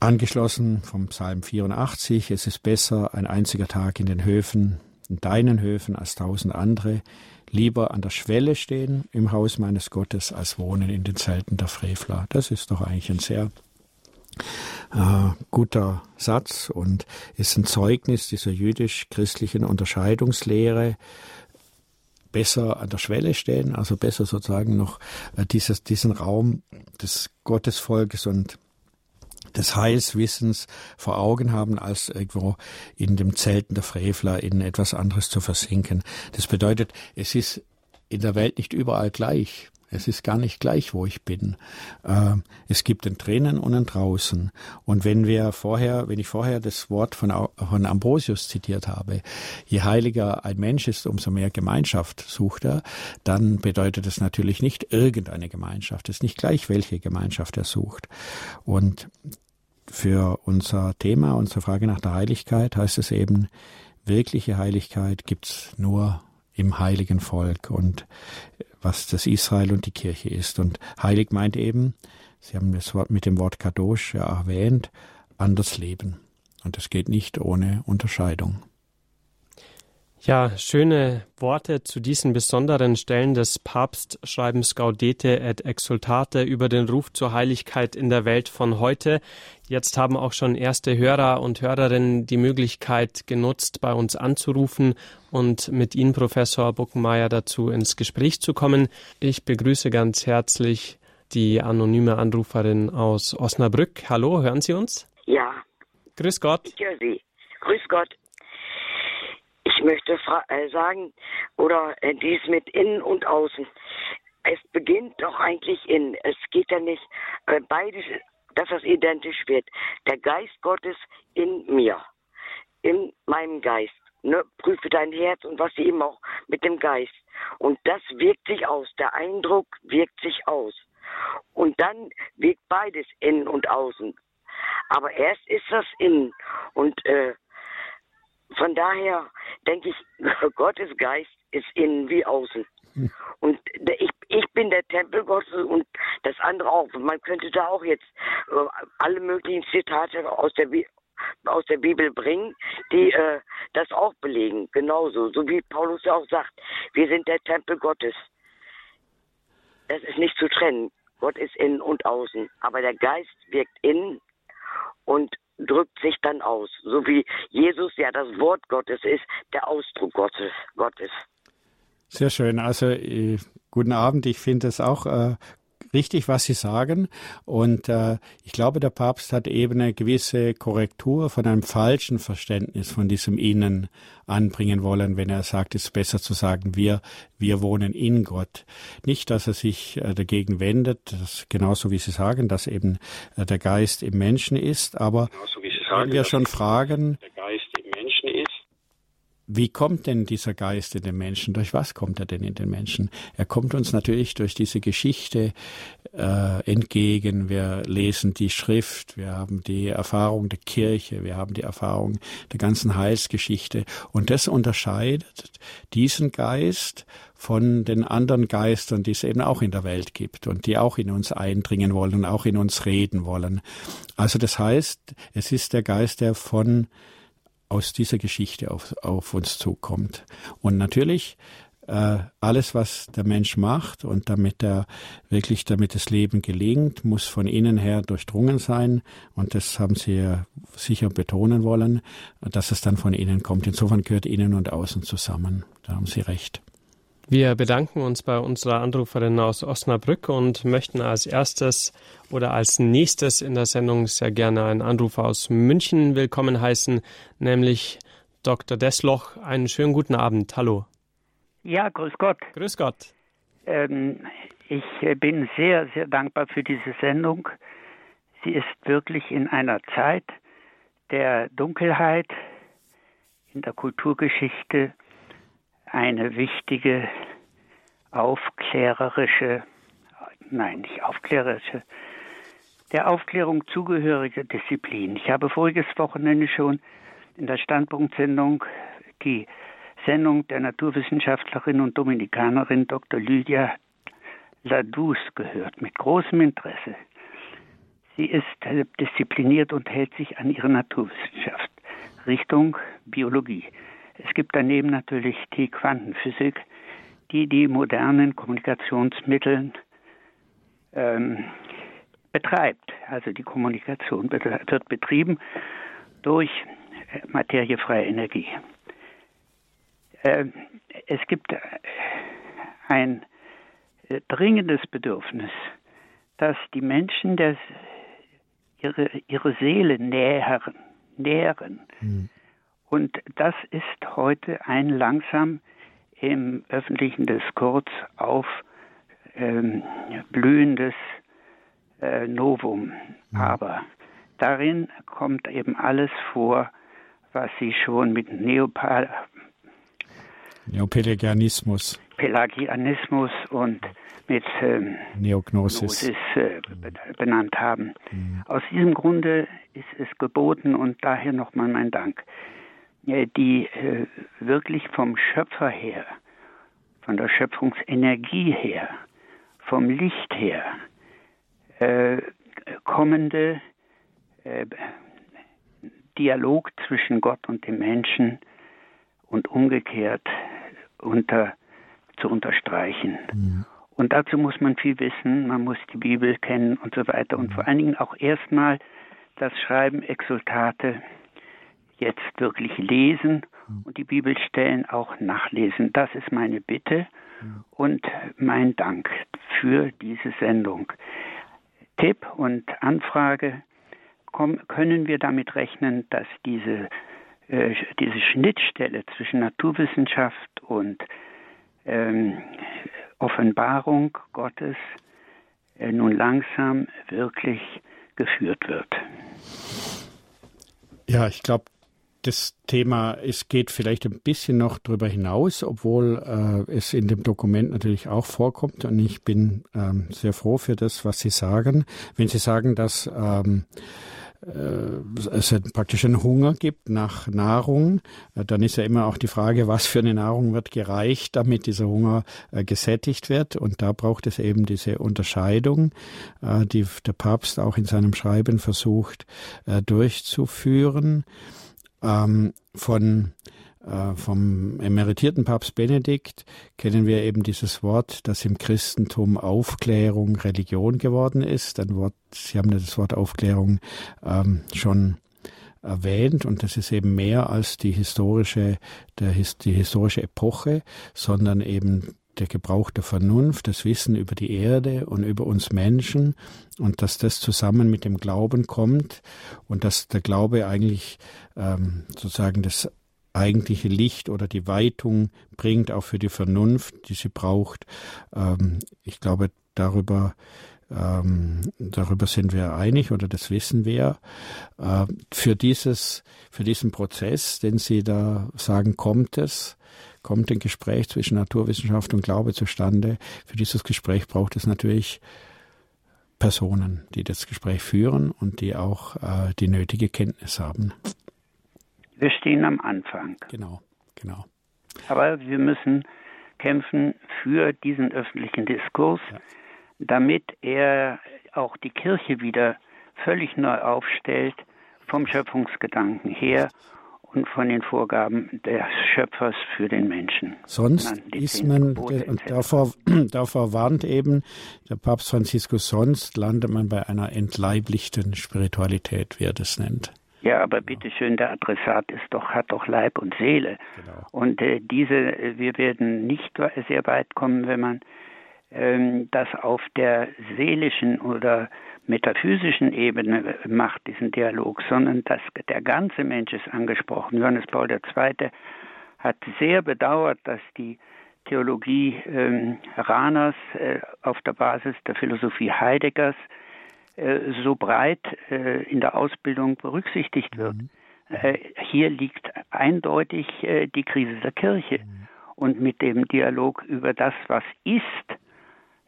Angeschlossen vom Psalm 84, es ist besser ein einziger Tag in den Höfen in deinen Höfen als tausend andere, lieber an der Schwelle stehen im Haus meines Gottes, als wohnen in den Zelten der Frevler. Das ist doch eigentlich ein sehr äh, guter Satz und ist ein Zeugnis dieser jüdisch-christlichen Unterscheidungslehre. Besser an der Schwelle stehen, also besser sozusagen noch äh, dieses, diesen Raum des Gottesvolkes und des Heilswissens vor Augen haben, als irgendwo in dem Zelten der Frevler in etwas anderes zu versinken. Das bedeutet, es ist in der Welt nicht überall gleich. Es ist gar nicht gleich, wo ich bin. Ähm, es gibt ein drinnen und ein draußen. Und wenn wir vorher, wenn ich vorher das Wort von, von Ambrosius zitiert habe, je heiliger ein Mensch ist, umso mehr Gemeinschaft sucht er, dann bedeutet es natürlich nicht irgendeine Gemeinschaft. Es ist nicht gleich, welche Gemeinschaft er sucht. Und für unser Thema, unsere Frage nach der Heiligkeit, heißt es eben, wirkliche Heiligkeit gibt's nur im heiligen Volk und was das Israel und die Kirche ist. Und heilig meint eben, Sie haben das Wort mit dem Wort Kadosh ja erwähnt, anders leben. Und es geht nicht ohne Unterscheidung. Ja, schöne Worte zu diesen besonderen Stellen des Papstschreibens Gaudete et Exultate über den Ruf zur Heiligkeit in der Welt von heute. Jetzt haben auch schon erste Hörer und Hörerinnen die Möglichkeit genutzt, bei uns anzurufen und mit Ihnen, Professor Buckenmeier, dazu ins Gespräch zu kommen. Ich begrüße ganz herzlich die anonyme Anruferin aus Osnabrück. Hallo, hören Sie uns? Ja. Grüß Gott. Ich höre Sie. Grüß Gott. Ich möchte äh, sagen, oder äh, dies mit innen und außen. Es beginnt doch eigentlich innen. Es geht ja nicht äh, beides, dass das identisch wird. Der Geist Gottes in mir, in meinem Geist. Ne, prüfe dein Herz und was eben auch mit dem Geist. Und das wirkt sich aus. Der Eindruck wirkt sich aus. Und dann wirkt beides innen und außen. Aber erst ist das innen. Und äh, von daher denke ich, Gottes Geist ist innen wie außen. Hm. Und ich, ich bin der Tempel Gottes und das andere auch. Man könnte da auch jetzt äh, alle möglichen Zitate aus der, aus der Bibel bringen, die äh, das auch belegen. Genauso. So wie Paulus ja auch sagt, wir sind der Tempel Gottes. Das ist nicht zu trennen. Gott ist innen und außen. Aber der Geist wirkt innen und drückt sich dann aus, so wie Jesus ja das Wort Gottes ist, der Ausdruck Gottes. Gottes. Sehr schön. Also äh, guten Abend. Ich finde es auch äh, richtig, was Sie sagen. Und äh, ich glaube, der Papst hat eben eine gewisse Korrektur von einem falschen Verständnis von diesem Innen anbringen wollen, wenn er sagt, es ist besser zu sagen, wir, wir wohnen in Gott. Nicht, dass er sich äh, dagegen wendet, das genauso wie Sie sagen, dass eben äh, der Geist im Menschen ist, aber sagen, wenn wir schon fragen, der Geist wie kommt denn dieser Geist in den Menschen? Durch was kommt er denn in den Menschen? Er kommt uns natürlich durch diese Geschichte äh, entgegen. Wir lesen die Schrift, wir haben die Erfahrung der Kirche, wir haben die Erfahrung der ganzen Heilsgeschichte. Und das unterscheidet diesen Geist von den anderen Geistern, die es eben auch in der Welt gibt und die auch in uns eindringen wollen und auch in uns reden wollen. Also das heißt, es ist der Geist, der von aus dieser Geschichte auf, auf uns zukommt. Und natürlich äh, alles, was der Mensch macht und damit er wirklich, damit das Leben gelingt, muss von innen her durchdrungen sein. Und das haben Sie ja sicher betonen wollen, dass es dann von innen kommt. Insofern gehört innen und außen zusammen. Da haben Sie recht. Wir bedanken uns bei unserer Anruferin aus Osnabrück und möchten als erstes oder als nächstes in der Sendung sehr gerne einen Anrufer aus München willkommen heißen, nämlich Dr. Desloch. Einen schönen guten Abend. Hallo. Ja, grüß Gott. Grüß Gott. Ähm, ich bin sehr, sehr dankbar für diese Sendung. Sie ist wirklich in einer Zeit der Dunkelheit in der Kulturgeschichte eine wichtige aufklärerische, nein, nicht aufklärerische, der Aufklärung zugehörige Disziplin. Ich habe voriges Wochenende schon in der Standpunktsendung die Sendung der Naturwissenschaftlerin und Dominikanerin Dr. Lydia Ladus gehört, mit großem Interesse. Sie ist diszipliniert und hält sich an ihre Naturwissenschaft Richtung Biologie. Es gibt daneben natürlich die Quantenphysik, die die modernen Kommunikationsmittel ähm, betreibt. Also die Kommunikation wird betrieben durch äh, materiefreie Energie. Äh, es gibt ein äh, dringendes Bedürfnis, dass die Menschen das, ihre, ihre Seele nähren, nähren. Mhm. Und das ist heute ein langsam im öffentlichen Diskurs auf ähm, äh, Novum. Mhm. Aber darin kommt eben alles vor, was sie schon mit Neopal Neopelagianismus. Pelagianismus und mit ähm, Neognosis äh, benannt haben. Mhm. Aus diesem Grunde ist es geboten und daher nochmal mein Dank, die äh, wirklich vom Schöpfer her, von der Schöpfungsenergie her, vom Licht her äh, kommende äh, Dialog zwischen Gott und dem Menschen und umgekehrt unter, zu unterstreichen. Mhm. Und dazu muss man viel wissen, man muss die Bibel kennen und so weiter und mhm. vor allen Dingen auch erstmal das Schreiben Exultate jetzt wirklich lesen mhm. und die Bibelstellen auch nachlesen. Das ist meine Bitte mhm. und mein Dank für diese Sendung. Tipp und Anfrage, können wir damit rechnen, dass diese äh, diese Schnittstelle zwischen Naturwissenschaft und ähm, Offenbarung Gottes äh, nun langsam wirklich geführt wird. Ja, ich glaube, das Thema, es geht vielleicht ein bisschen noch darüber hinaus, obwohl äh, es in dem Dokument natürlich auch vorkommt. Und ich bin ähm, sehr froh für das, was Sie sagen. Wenn Sie sagen, dass ähm, äh, es praktisch einen Hunger gibt nach Nahrung, äh, dann ist ja immer auch die Frage, was für eine Nahrung wird gereicht, damit dieser Hunger äh, gesättigt wird. Und da braucht es eben diese Unterscheidung, die der Papst auch in seinem Schreiben versucht durchzuführen, ähm, von äh, vom emeritierten Papst Benedikt kennen wir eben dieses Wort, das im Christentum Aufklärung Religion geworden ist. Ein Wort, Sie haben das Wort Aufklärung ähm, schon erwähnt und das ist eben mehr als die historische, der, die historische Epoche, sondern eben der Gebrauch der Vernunft, das Wissen über die Erde und über uns Menschen und dass das zusammen mit dem Glauben kommt und dass der Glaube eigentlich ähm, sozusagen das eigentliche Licht oder die Weitung bringt, auch für die Vernunft, die sie braucht. Ähm, ich glaube, darüber ähm, darüber sind wir einig oder das wissen wir. Äh, für dieses, für diesen Prozess, den Sie da sagen, kommt es, kommt ein Gespräch zwischen Naturwissenschaft und Glaube zustande. Für dieses Gespräch braucht es natürlich Personen, die das Gespräch führen und die auch äh, die nötige Kenntnis haben. Wir stehen am Anfang. Genau, genau. Aber wir müssen kämpfen für diesen öffentlichen Diskurs, ja. Damit er auch die Kirche wieder völlig neu aufstellt vom Schöpfungsgedanken her und von den Vorgaben des Schöpfers für den Menschen. Sonst ist man, und davor, davor warnt eben der Papst Franziskus, sonst landet man bei einer entleiblichten Spiritualität, wie er das nennt. Ja, aber bitteschön, der Adressat ist doch, hat doch Leib und Seele. Genau. Und äh, diese, äh, wir werden nicht sehr weit kommen, wenn man das auf der seelischen oder metaphysischen Ebene macht, diesen Dialog, sondern dass der ganze Mensch ist angesprochen. Johannes Paul II. hat sehr bedauert, dass die Theologie ähm, Rahners äh, auf der Basis der Philosophie Heideggers äh, so breit äh, in der Ausbildung berücksichtigt wird. Mhm. Äh, hier liegt eindeutig äh, die Krise der Kirche. Mhm. Und mit dem Dialog über das, was ist,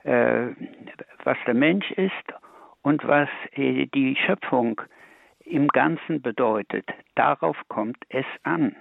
was der Mensch ist und was äh, die Schöpfung im Ganzen bedeutet. Darauf kommt es an.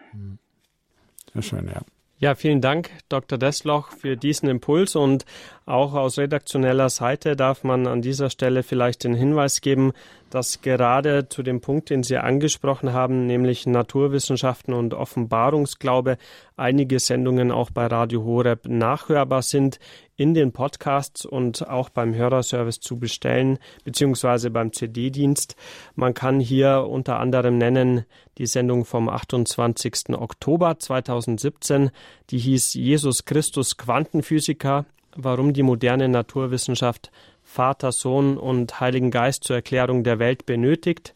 Sehr schön, ja. Ja, vielen Dank, Dr. Desloch, für diesen Impuls. Und auch aus redaktioneller Seite darf man an dieser Stelle vielleicht den Hinweis geben, dass gerade zu dem Punkt, den Sie angesprochen haben, nämlich Naturwissenschaften und Offenbarungsglaube, einige Sendungen auch bei Radio Horeb nachhörbar sind, in den Podcasts und auch beim Hörerservice zu bestellen, beziehungsweise beim CD-Dienst. Man kann hier unter anderem nennen die Sendung vom 28. Oktober 2017, die hieß Jesus Christus Quantenphysiker, warum die moderne Naturwissenschaft Vater, Sohn und Heiligen Geist zur Erklärung der Welt benötigt.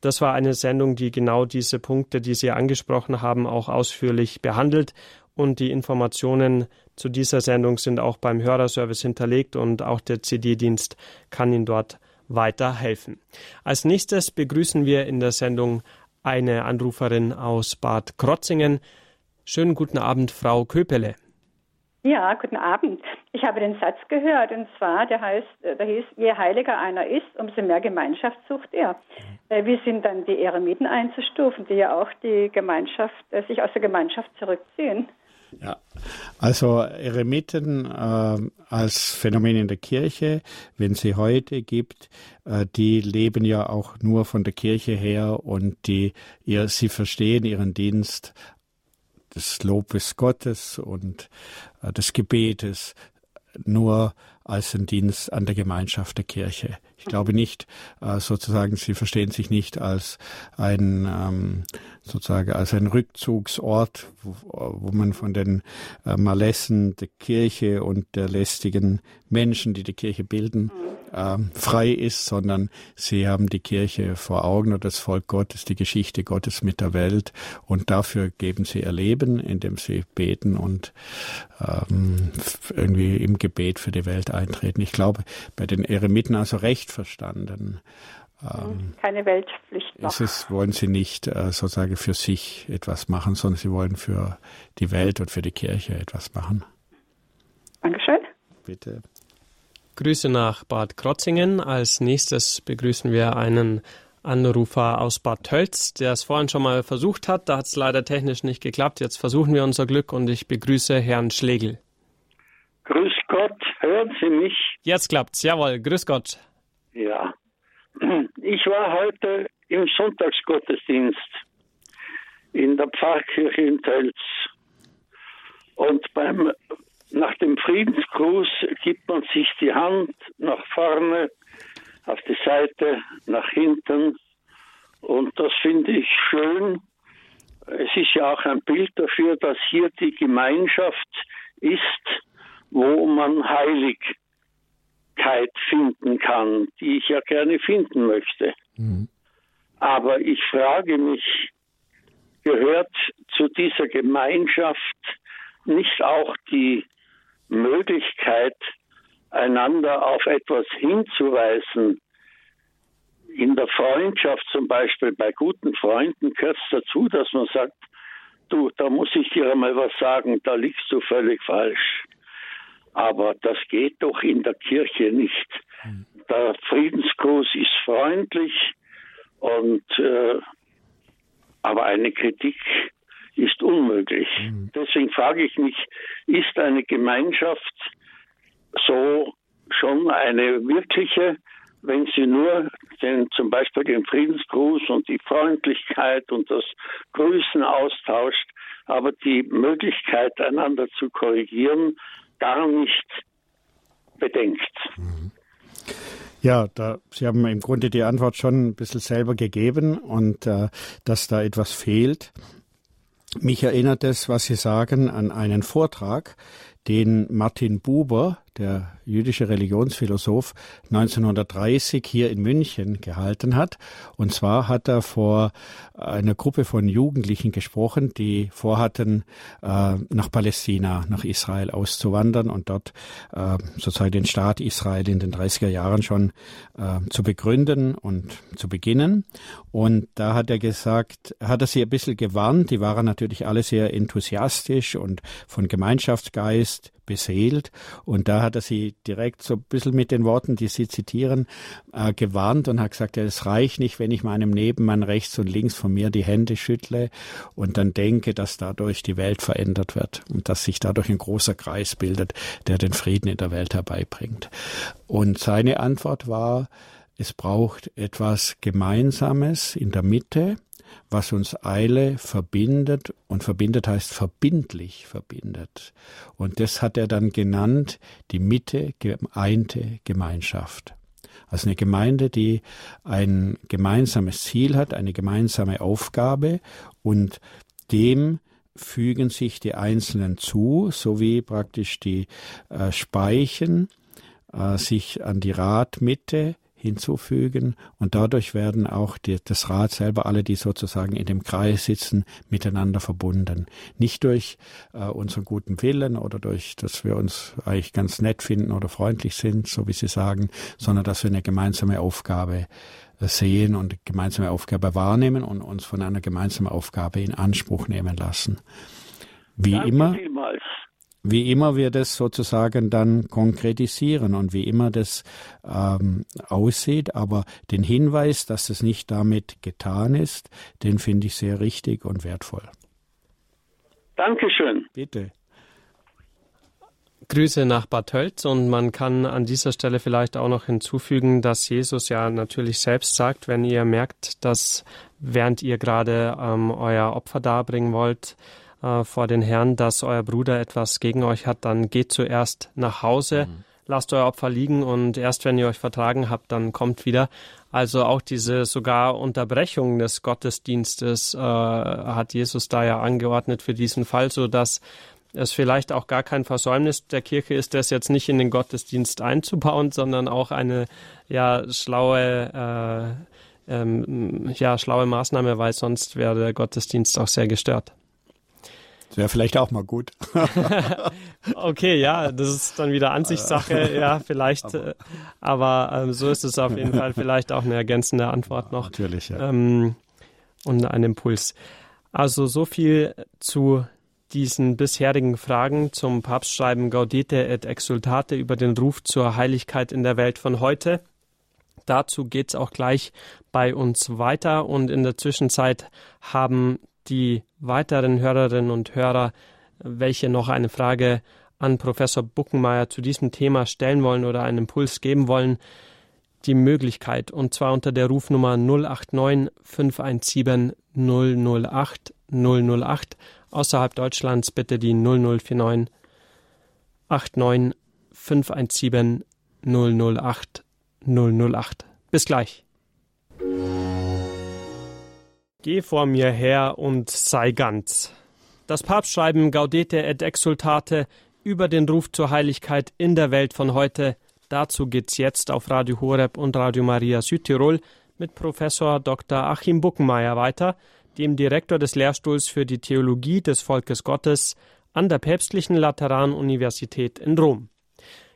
Das war eine Sendung, die genau diese Punkte, die Sie angesprochen haben, auch ausführlich behandelt und die Informationen zu dieser Sendung sind auch beim Hörerservice hinterlegt und auch der CD-Dienst kann Ihnen dort weiterhelfen. Als nächstes begrüßen wir in der Sendung eine Anruferin aus Bad Krotzingen. Schönen guten Abend, Frau Köpele. Ja, guten Abend. Ich habe den Satz gehört und zwar, der heißt, der hieß, je heiliger einer ist, umso mehr Gemeinschaft sucht er. Äh, wie sind dann die Eremiten einzustufen, die ja auch die Gemeinschaft, äh, sich aus der Gemeinschaft zurückziehen? Ja, also Eremiten äh, als Phänomen in der Kirche, wenn sie heute gibt, äh, die leben ja auch nur von der Kirche her und die, ihr, sie verstehen ihren Dienst des Lobes Gottes und äh, des Gebetes nur als ein Dienst an der Gemeinschaft der Kirche. Ich glaube nicht, äh, sozusagen, sie verstehen sich nicht als ein ähm, sozusagen als ein Rückzugsort, wo, man von den äh, Malessen der Kirche und der lästigen Menschen, die die Kirche bilden, äh, frei ist, sondern sie haben die Kirche vor Augen oder das Volk Gottes, die Geschichte Gottes mit der Welt und dafür geben sie ihr Leben, indem sie beten und ähm, irgendwie im Gebet für die Welt eintreten. Ich glaube, bei den Eremiten also recht verstanden. Ähm, Keine Weltpflicht. Noch. Es wollen sie nicht äh, sozusagen für sich etwas machen, sondern sie wollen für die Welt und für die Kirche etwas machen. Dankeschön. Bitte. Grüße nach Bad Krotzingen. Als nächstes begrüßen wir einen Anrufer aus Bad Tölz, der es vorhin schon mal versucht hat. Da hat es leider technisch nicht geklappt. Jetzt versuchen wir unser Glück und ich begrüße Herrn Schlegel. Grüß Gott, hören Sie mich? Jetzt klappt's, jawohl, grüß Gott. Ja, ich war heute im Sonntagsgottesdienst in der Pfarrkirche in Tölz. Und beim nach dem Friedensgruß gibt man sich die Hand nach vorne, auf die Seite, nach hinten. Und das finde ich schön. Es ist ja auch ein Bild dafür, dass hier die Gemeinschaft ist, wo man Heiligkeit finden kann, die ich ja gerne finden möchte. Mhm. Aber ich frage mich, gehört zu dieser Gemeinschaft nicht auch die Möglichkeit, einander auf etwas hinzuweisen. In der Freundschaft zum Beispiel, bei guten Freunden gehört es dazu, dass man sagt, du, da muss ich dir einmal was sagen, da liegst du völlig falsch. Aber das geht doch in der Kirche nicht. Der Friedensgruß ist freundlich und äh, aber eine Kritik ist unmöglich. Mhm. Deswegen frage ich mich, ist eine Gemeinschaft so schon eine wirkliche, wenn sie nur den, zum Beispiel den Friedensgruß und die Freundlichkeit und das Grüßen austauscht, aber die Möglichkeit, einander zu korrigieren, gar nicht bedenkt. Mhm. Ja, da, Sie haben im Grunde die Antwort schon ein bisschen selber gegeben und äh, dass da etwas fehlt. Mich erinnert es, was Sie sagen, an einen Vortrag, den Martin Buber, der jüdische Religionsphilosoph, 1930 hier in München gehalten hat. Und zwar hat er vor einer Gruppe von Jugendlichen gesprochen, die vorhatten, äh, nach Palästina, nach Israel auszuwandern und dort äh, sozusagen den Staat Israel in den 30er Jahren schon äh, zu begründen und zu beginnen. Und da hat er gesagt, hat er sie ein bisschen gewarnt. Die waren natürlich alle sehr enthusiastisch und von Gemeinschaftsgeist beseelt. Und da hat er sie direkt so ein bisschen mit den Worten, die Sie zitieren, äh, gewarnt und hat gesagt, ja, es reicht nicht, wenn ich meinem Nebenmann rechts und links von mir die Hände schüttle und dann denke, dass dadurch die Welt verändert wird und dass sich dadurch ein großer Kreis bildet, der den Frieden in der Welt herbeibringt. Und seine Antwort war, es braucht etwas Gemeinsames in der Mitte, was uns Eile verbindet, und verbindet heißt verbindlich verbindet. Und das hat er dann genannt, die Mitte geeinte Gemeinschaft. Also eine Gemeinde, die ein gemeinsames Ziel hat, eine gemeinsame Aufgabe und dem fügen sich die Einzelnen zu, so wie praktisch die äh, Speichen äh, sich an die Radmitte hinzufügen und dadurch werden auch die, das Rad selber, alle, die sozusagen in dem Kreis sitzen, miteinander verbunden. Nicht durch äh, unseren guten Willen oder durch, dass wir uns eigentlich ganz nett finden oder freundlich sind, so wie Sie sagen, sondern dass wir eine gemeinsame Aufgabe äh, sehen und gemeinsame Aufgabe wahrnehmen und uns von einer gemeinsamen Aufgabe in Anspruch nehmen lassen. Wie Danke immer. Vielmals wie immer wir das sozusagen dann konkretisieren und wie immer das ähm, aussieht. Aber den Hinweis, dass es nicht damit getan ist, den finde ich sehr richtig und wertvoll. Dankeschön. Bitte. Grüße nach Bad Tölz und man kann an dieser Stelle vielleicht auch noch hinzufügen, dass Jesus ja natürlich selbst sagt, wenn ihr merkt, dass während ihr gerade ähm, euer Opfer darbringen wollt, äh, vor den Herrn, dass euer Bruder etwas gegen euch hat, dann geht zuerst nach Hause, mhm. lasst euer Opfer liegen und erst wenn ihr euch vertragen habt, dann kommt wieder. Also auch diese sogar Unterbrechung des Gottesdienstes äh, hat Jesus da ja angeordnet für diesen Fall, so dass es vielleicht auch gar kein Versäumnis der Kirche ist, das jetzt nicht in den Gottesdienst einzubauen, sondern auch eine ja schlaue äh, ähm, ja schlaue Maßnahme, weil sonst wäre der Gottesdienst auch sehr gestört. Das wäre vielleicht auch mal gut. okay, ja, das ist dann wieder Ansichtssache, ja, vielleicht. aber, äh, aber ähm, so ist es auf jeden Fall vielleicht auch eine ergänzende Antwort noch. Natürlich, ja. Ähm, und ein Impuls. Also so viel zu diesen bisherigen Fragen zum Papstschreiben Gaudete et Exultate über den Ruf zur Heiligkeit in der Welt von heute. Dazu geht es auch gleich bei uns weiter und in der Zwischenzeit haben die weiteren Hörerinnen und Hörer, welche noch eine Frage an Professor Buckenmeier zu diesem Thema stellen wollen oder einen Impuls geben wollen, die Möglichkeit, und zwar unter der Rufnummer 089 517 008 008. Außerhalb Deutschlands bitte die 0049 89 517 008 008. Bis gleich. Geh vor mir her und sei ganz. Das Papstschreiben Gaudete et Exultate über den Ruf zur Heiligkeit in der Welt von heute. Dazu geht's jetzt auf Radio Horeb und Radio Maria Südtirol mit Professor Dr. Achim Buckenmeier weiter, dem Direktor des Lehrstuhls für die Theologie des Volkes Gottes an der Päpstlichen Lateranuniversität in Rom.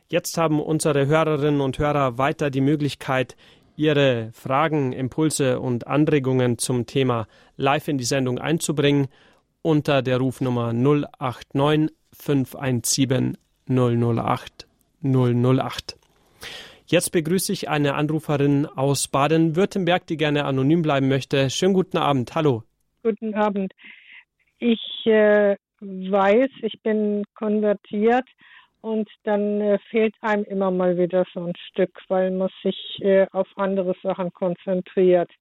Jetzt haben unsere Hörerinnen und Hörer weiter die Möglichkeit, Ihre Fragen, Impulse und Anregungen zum Thema live in die Sendung einzubringen unter der Rufnummer 089 517 008 008. Jetzt begrüße ich eine Anruferin aus Baden-Württemberg, die gerne anonym bleiben möchte. Schönen guten Abend. Hallo. Guten Abend. ich äh, weiß, ich bin konvertiert und dann äh, fehlt einem immer mal wieder so ein Stück, weil man sich äh, auf andere Sachen konzentriert.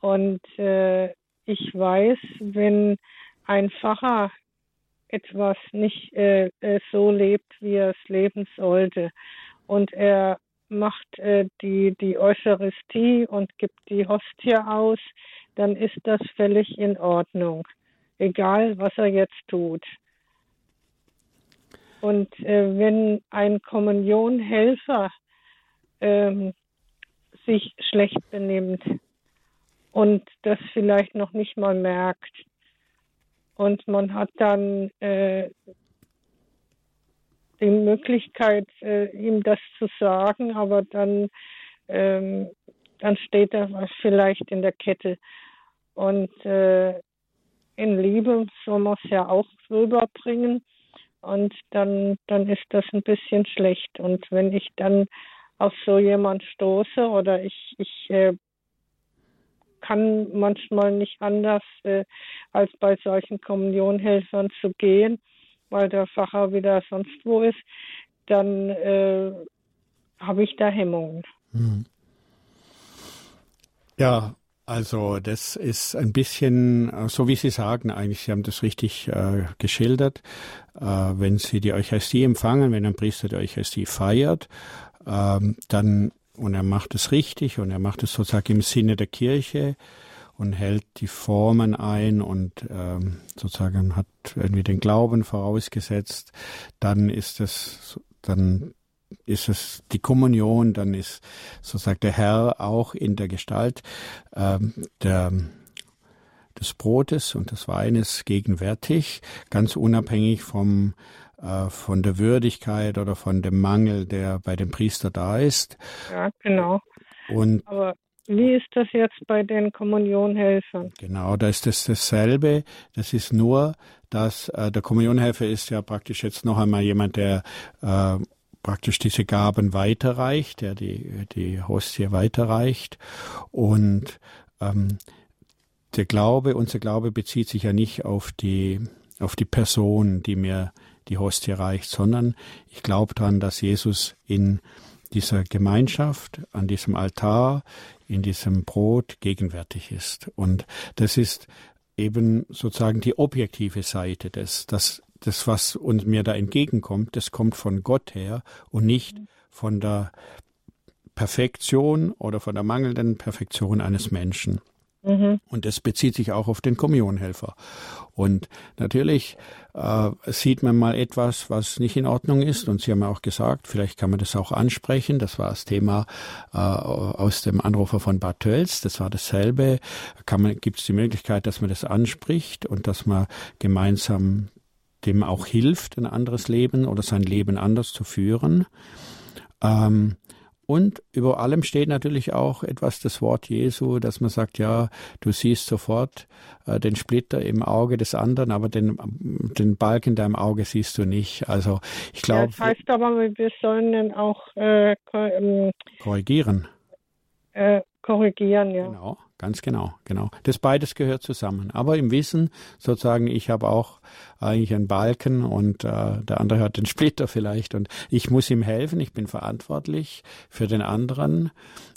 Und äh, ich weiß, wenn ein Pfarrer etwas nicht äh, äh, so lebt, wie er es leben sollte, und er macht äh, die, die Eucharistie und gibt die Hostie aus, dann ist das völlig in Ordnung, egal was er jetzt tut. Und äh, wenn ein Kommunionhelfer ähm, sich schlecht benimmt und das vielleicht noch nicht mal merkt, und man hat dann äh, die Möglichkeit, äh, ihm das zu sagen, aber dann, ähm, dann steht er vielleicht in der Kette. Und äh, in Liebe soll man es ja auch rüberbringen und dann, dann ist das ein bisschen schlecht. Und wenn ich dann auf so jemand stoße oder ich, ich äh, kann manchmal nicht anders, äh, als bei solchen Kommunionhelfern zu gehen, weil der Pfarrer wieder sonst wo ist, dann äh, habe ich da Hemmungen. Hm. Ja, also das ist ein bisschen, äh, so wie Sie sagen, eigentlich, Sie haben das richtig äh, geschildert. Äh, wenn Sie die Eucharistie empfangen, wenn ein Priester die Eucharistie feiert, ähm, dann, und er macht es richtig und er macht es sozusagen im Sinne der Kirche und hält die Formen ein und ähm, sozusagen hat irgendwie den Glauben vorausgesetzt, dann ist es, dann ist es die Kommunion, dann ist sozusagen der Herr auch in der Gestalt ähm, der, des Brotes und des Weines gegenwärtig, ganz unabhängig vom äh, von der Würdigkeit oder von dem Mangel, der bei dem Priester da ist. Ja, genau. Und Aber wie ist das jetzt bei den Kommunionhelfern? Genau, da ist das dasselbe. Das ist nur, dass äh, der Kommunionhelfer ist ja praktisch jetzt noch einmal jemand, der äh, praktisch diese Gaben weiterreicht, der die, die Hostie weiterreicht. Und ähm, der Glaube, unser Glaube bezieht sich ja nicht auf die, auf die Person, die mir die Hostie reicht, sondern ich glaube daran, dass Jesus in dieser Gemeinschaft, an diesem Altar, in diesem Brot gegenwärtig ist. Und das ist eben sozusagen die objektive Seite des, das das, was uns mir da entgegenkommt, das kommt von Gott her und nicht von der Perfektion oder von der mangelnden Perfektion eines Menschen. Mhm. Und das bezieht sich auch auf den Kommunionhelfer. Und natürlich äh, sieht man mal etwas, was nicht in Ordnung ist. Und Sie haben ja auch gesagt, vielleicht kann man das auch ansprechen. Das war das Thema äh, aus dem Anrufer von Bad Tölz. Das war dasselbe. Gibt es die Möglichkeit, dass man das anspricht und dass man gemeinsam dem auch hilft, ein anderes Leben oder sein Leben anders zu führen. Ähm, und über allem steht natürlich auch etwas das Wort Jesu, dass man sagt, ja, du siehst sofort äh, den Splitter im Auge des anderen, aber den, den Balken in deinem Auge siehst du nicht. Also ich glaube. das heißt aber, wir sollen dann auch äh, ähm, korrigieren. Äh, korrigieren, ja. Genau, ganz genau, genau. Das beides gehört zusammen. Aber im Wissen, sozusagen, ich habe auch eigentlich einen Balken und äh, der andere hat den Splitter vielleicht und ich muss ihm helfen, ich bin verantwortlich für den anderen.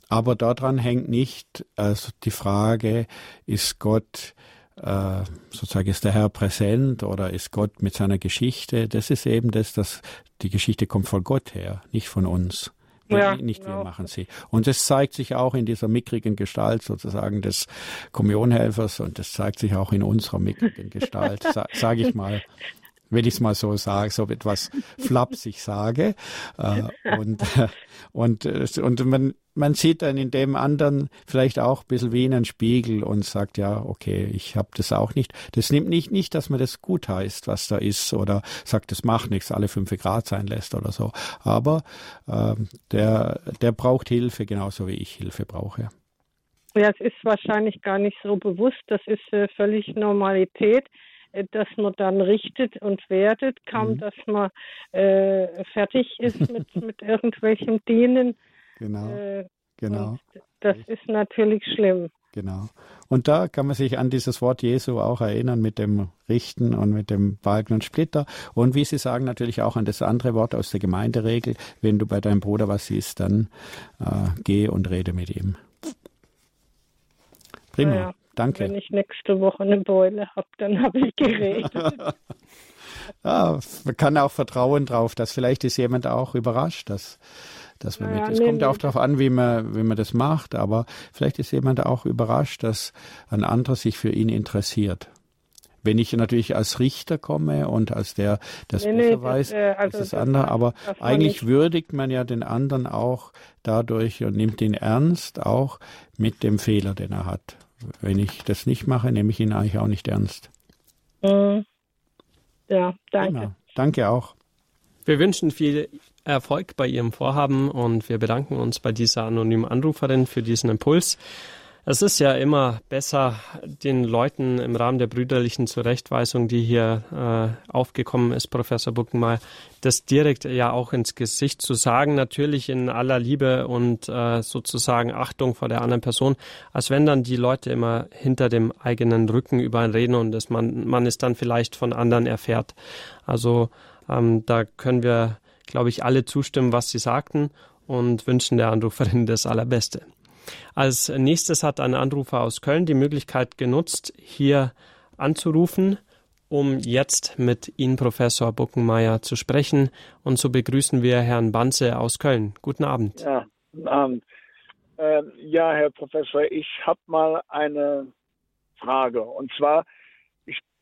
Aber daran hängt nicht also die Frage, ist Gott äh, sozusagen ist der Herr präsent oder ist Gott mit seiner Geschichte? Das ist eben das, dass die Geschichte kommt von Gott her, nicht von uns. Ja, nicht wir genau. machen sie. Und das zeigt sich auch in dieser mickrigen Gestalt sozusagen des Kommunionhelfers und das zeigt sich auch in unserer mickrigen Gestalt, sa sage ich mal wenn ich es mal so sage, so etwas flapsig sage. Äh, und, äh, und, äh, und man, man sieht dann in dem anderen vielleicht auch ein bisschen wie in einen Spiegel und sagt, ja, okay, ich habe das auch nicht. Das nimmt nicht, nicht, dass man das gut heißt, was da ist, oder sagt, das macht nichts, alle fünf Grad sein lässt oder so. Aber äh, der, der braucht Hilfe, genauso wie ich Hilfe brauche. Ja, es ist wahrscheinlich gar nicht so bewusst. Das ist äh, völlig Normalität. Äh, dass man dann richtet und wertet, kaum mhm. dass man äh, fertig ist mit, mit irgendwelchen Dienen. Genau. Äh, genau. Das ist natürlich schlimm. Genau. Und da kann man sich an dieses Wort Jesu auch erinnern mit dem Richten und mit dem Balken und Splitter. Und wie Sie sagen, natürlich auch an das andere Wort aus der Gemeinderegel. Wenn du bei deinem Bruder was siehst, dann äh, geh und rede mit ihm. Prima. Naja, Danke. Wenn ich nächste Woche eine Beule habe, dann habe ich geredet. ja, man kann auch vertrauen drauf, dass vielleicht ist jemand auch überrascht, dass dass man naja, mit. Es nee, kommt auch darauf an, wie man, wie man das macht, aber vielleicht ist jemand auch überrascht, dass ein anderer sich für ihn interessiert. Wenn ich natürlich als Richter komme und als der das nee, besser nee, weiß, das, äh, also ist das, andere. Aber eigentlich würdigt man ja den anderen auch dadurch und nimmt ihn ernst, auch mit dem Fehler, den er hat. Wenn ich das nicht mache, nehme ich ihn eigentlich auch nicht ernst. Mhm. Ja, danke. Genau. Danke auch. Wir wünschen viel Erfolg bei Ihrem Vorhaben und wir bedanken uns bei dieser anonymen Anruferin für diesen Impuls. Es ist ja immer besser, den Leuten im Rahmen der brüderlichen Zurechtweisung, die hier äh, aufgekommen ist, Professor Buckenmeier, das direkt ja auch ins Gesicht zu sagen, natürlich in aller Liebe und äh, sozusagen Achtung vor der anderen Person, als wenn dann die Leute immer hinter dem eigenen Rücken über ihn reden und dass man, man es dann vielleicht von anderen erfährt. Also ähm, da können wir glaube ich, alle zustimmen, was Sie sagten und wünschen der Anruferin das Allerbeste. Als nächstes hat ein Anrufer aus Köln die Möglichkeit genutzt, hier anzurufen, um jetzt mit Ihnen, Professor Buckenmeier, zu sprechen. Und so begrüßen wir Herrn Banze aus Köln. Guten Abend. Ja, guten Abend. Äh, ja, Herr Professor, ich habe mal eine Frage. Und zwar,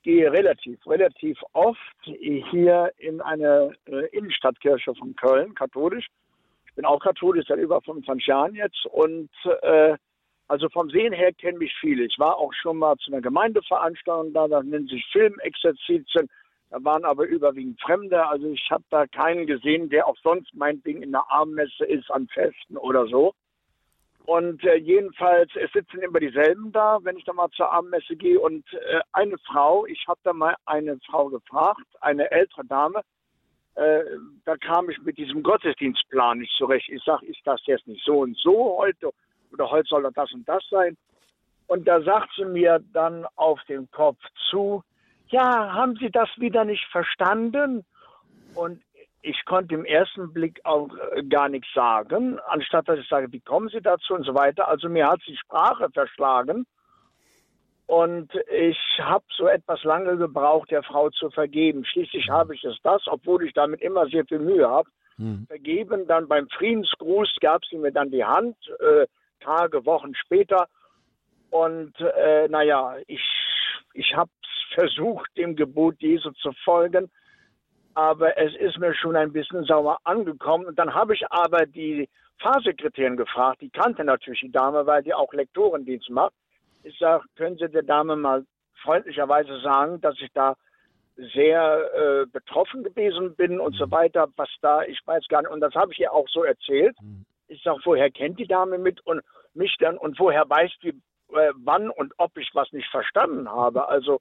gehe relativ, relativ oft hier in eine äh, Innenstadtkirche von Köln, katholisch. Bin auch katholisch seit über 25 Jahren jetzt und äh, also vom Sehen her kennen mich viele. Ich war auch schon mal zu einer Gemeindeveranstaltung da, das nennt sich Filmexerzitien. Da waren aber überwiegend Fremde. Also ich habe da keinen gesehen, der auch sonst meinetwegen in der Armmesse ist an Festen oder so. Und äh, jedenfalls, es sitzen immer dieselben da, wenn ich da mal zur Abendmesse gehe. Und äh, eine Frau, ich habe da mal eine Frau gefragt, eine ältere Dame, äh, da kam ich mit diesem Gottesdienstplan nicht zurecht. Ich sage, ist das jetzt nicht so und so heute? Oder heute soll das und das sein? Und da sagt sie mir dann auf den Kopf zu, ja, haben Sie das wieder nicht verstanden? Und ich konnte im ersten Blick auch äh, gar nichts sagen, anstatt dass ich sage, wie kommen Sie dazu und so weiter. Also mir hat die Sprache verschlagen. Und ich habe so etwas lange gebraucht, der Frau zu vergeben. Schließlich habe ich es das, obwohl ich damit immer sehr viel Mühe habe, hm. vergeben. Dann beim Friedensgruß gab sie mir dann die Hand, äh, Tage, Wochen später. Und äh, naja, ich, ich habe versucht, dem Gebot Jesu zu folgen aber es ist mir schon ein bisschen sauer angekommen. Und dann habe ich aber die Fahrsekretärin gefragt, die kannte natürlich die Dame, weil die auch Lektorendienst macht. Ich sage, können Sie der Dame mal freundlicherweise sagen, dass ich da sehr äh, betroffen gewesen bin und so weiter, was da, ich weiß gar nicht. Und das habe ich ihr auch so erzählt. Mhm. Ich sage, woher kennt die Dame mit und mich dann und woher weiß die, äh, wann und ob ich was nicht verstanden habe. Also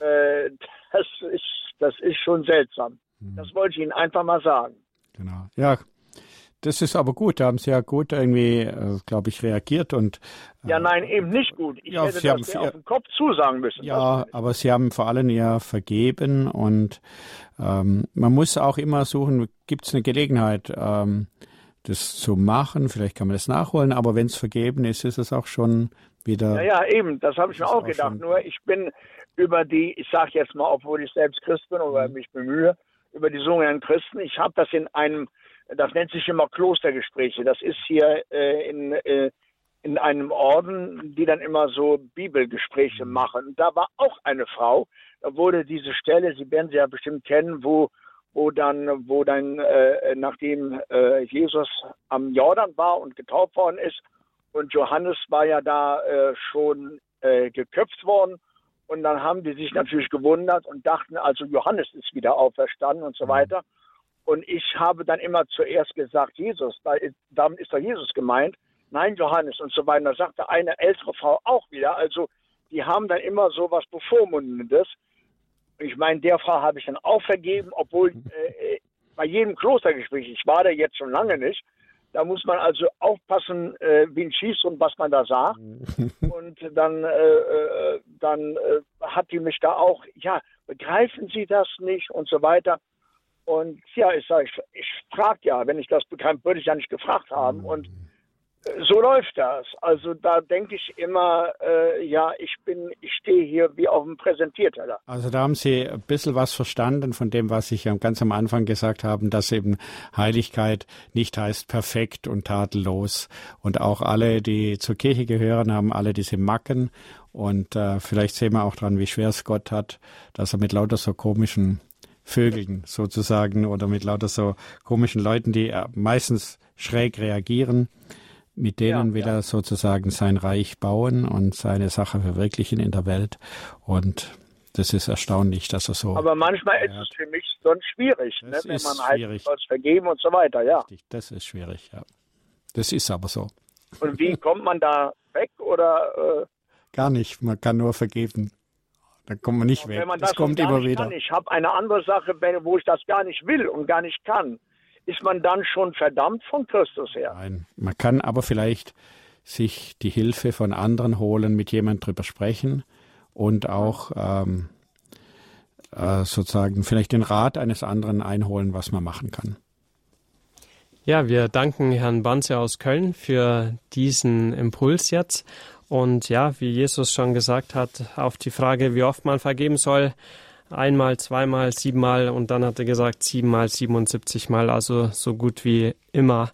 äh, das, ist, das ist schon seltsam. Mhm. Das wollte ich Ihnen einfach mal sagen. Genau. Ja, das ist aber gut. Da haben Sie ja gut irgendwie, äh, glaube ich, reagiert und. Äh, ja, nein, eben nicht gut. Ich ja, hätte Sie das haben, auf den Kopf zusagen müssen. Ja, aber Sie haben vor allem ja vergeben und ähm, man muss auch immer suchen, gibt es eine Gelegenheit, ähm, das zu machen. Vielleicht kann man das nachholen, aber wenn es vergeben ist, ist es auch schon wieder. Ja, ja, eben. Das habe ich mir auch gedacht. Nur ich bin über die, ich sage jetzt mal, obwohl ich selbst Christ bin oder mhm. mich bemühe, über die sogenannten Christen. Ich habe das in einem, das nennt sich immer Klostergespräche. Das ist hier äh, in, äh, in einem Orden, die dann immer so Bibelgespräche mhm. machen. Und da war auch eine Frau, da wurde diese Stelle, Sie werden sie ja bestimmt kennen, wo wo dann, wo dann, äh, nachdem äh, Jesus am Jordan war und getauft worden ist und Johannes war ja da äh, schon äh, geköpft worden und dann haben die sich natürlich gewundert und dachten, also Johannes ist wieder auferstanden und so mhm. weiter. Und ich habe dann immer zuerst gesagt, Jesus, damit ist doch Jesus gemeint. Nein, Johannes und so weiter. Da sagte eine ältere Frau auch wieder. Also die haben dann immer so was Bevormundendes. Ich meine, der Frau habe ich dann auch vergeben, obwohl mhm. äh, bei jedem Klostergespräch, ich war da jetzt schon lange nicht, Da muss man also aufpassen, äh, wie ein schießt und was man da sagt. und dann, äh, äh, dann äh, hat die mich da auch, ja, begreifen Sie das nicht und so weiter. Und ja, ich sage, ich, ich frage ja, wenn ich das bekam, würde ich ja nicht gefragt haben. Und so läuft das. Also da denke ich immer, äh, ja, ich bin, ich stehe hier wie auf dem Präsentierteller. Also da haben Sie ein bisschen was verstanden von dem, was ich ganz am Anfang gesagt habe, dass eben Heiligkeit nicht heißt perfekt und tadellos. Und auch alle, die zur Kirche gehören, haben alle diese Macken. Und äh, vielleicht sehen wir auch dran, wie schwer es Gott hat, dass er mit lauter so komischen Vögeln sozusagen oder mit lauter so komischen Leuten, die äh, meistens schräg reagieren, mit denen ja, will ja. er sozusagen sein Reich bauen und seine Sache verwirklichen in der Welt. Und das ist erstaunlich, dass er so. Aber manchmal ist es für mich sonst schwierig, ne? wenn man halt schwierig. halt vergeben und so weiter, ja. Richtig, das ist schwierig, ja. Das ist aber so. Und wie kommt man da weg oder? Äh? Gar nicht, man kann nur vergeben. Da kommt man nicht weg. Wenn man das, das kommt immer wieder. Kann. Ich habe eine andere Sache, wo ich das gar nicht will und gar nicht kann ist man dann schon verdammt von Christus her. Nein, man kann aber vielleicht sich die Hilfe von anderen holen, mit jemandem drüber sprechen und auch ähm, äh, sozusagen vielleicht den Rat eines anderen einholen, was man machen kann. Ja, wir danken Herrn Banze aus Köln für diesen Impuls jetzt. Und ja, wie Jesus schon gesagt hat, auf die Frage, wie oft man vergeben soll, einmal, zweimal, siebenmal und dann hat er gesagt siebenmal, 77 Mal, also so gut wie immer.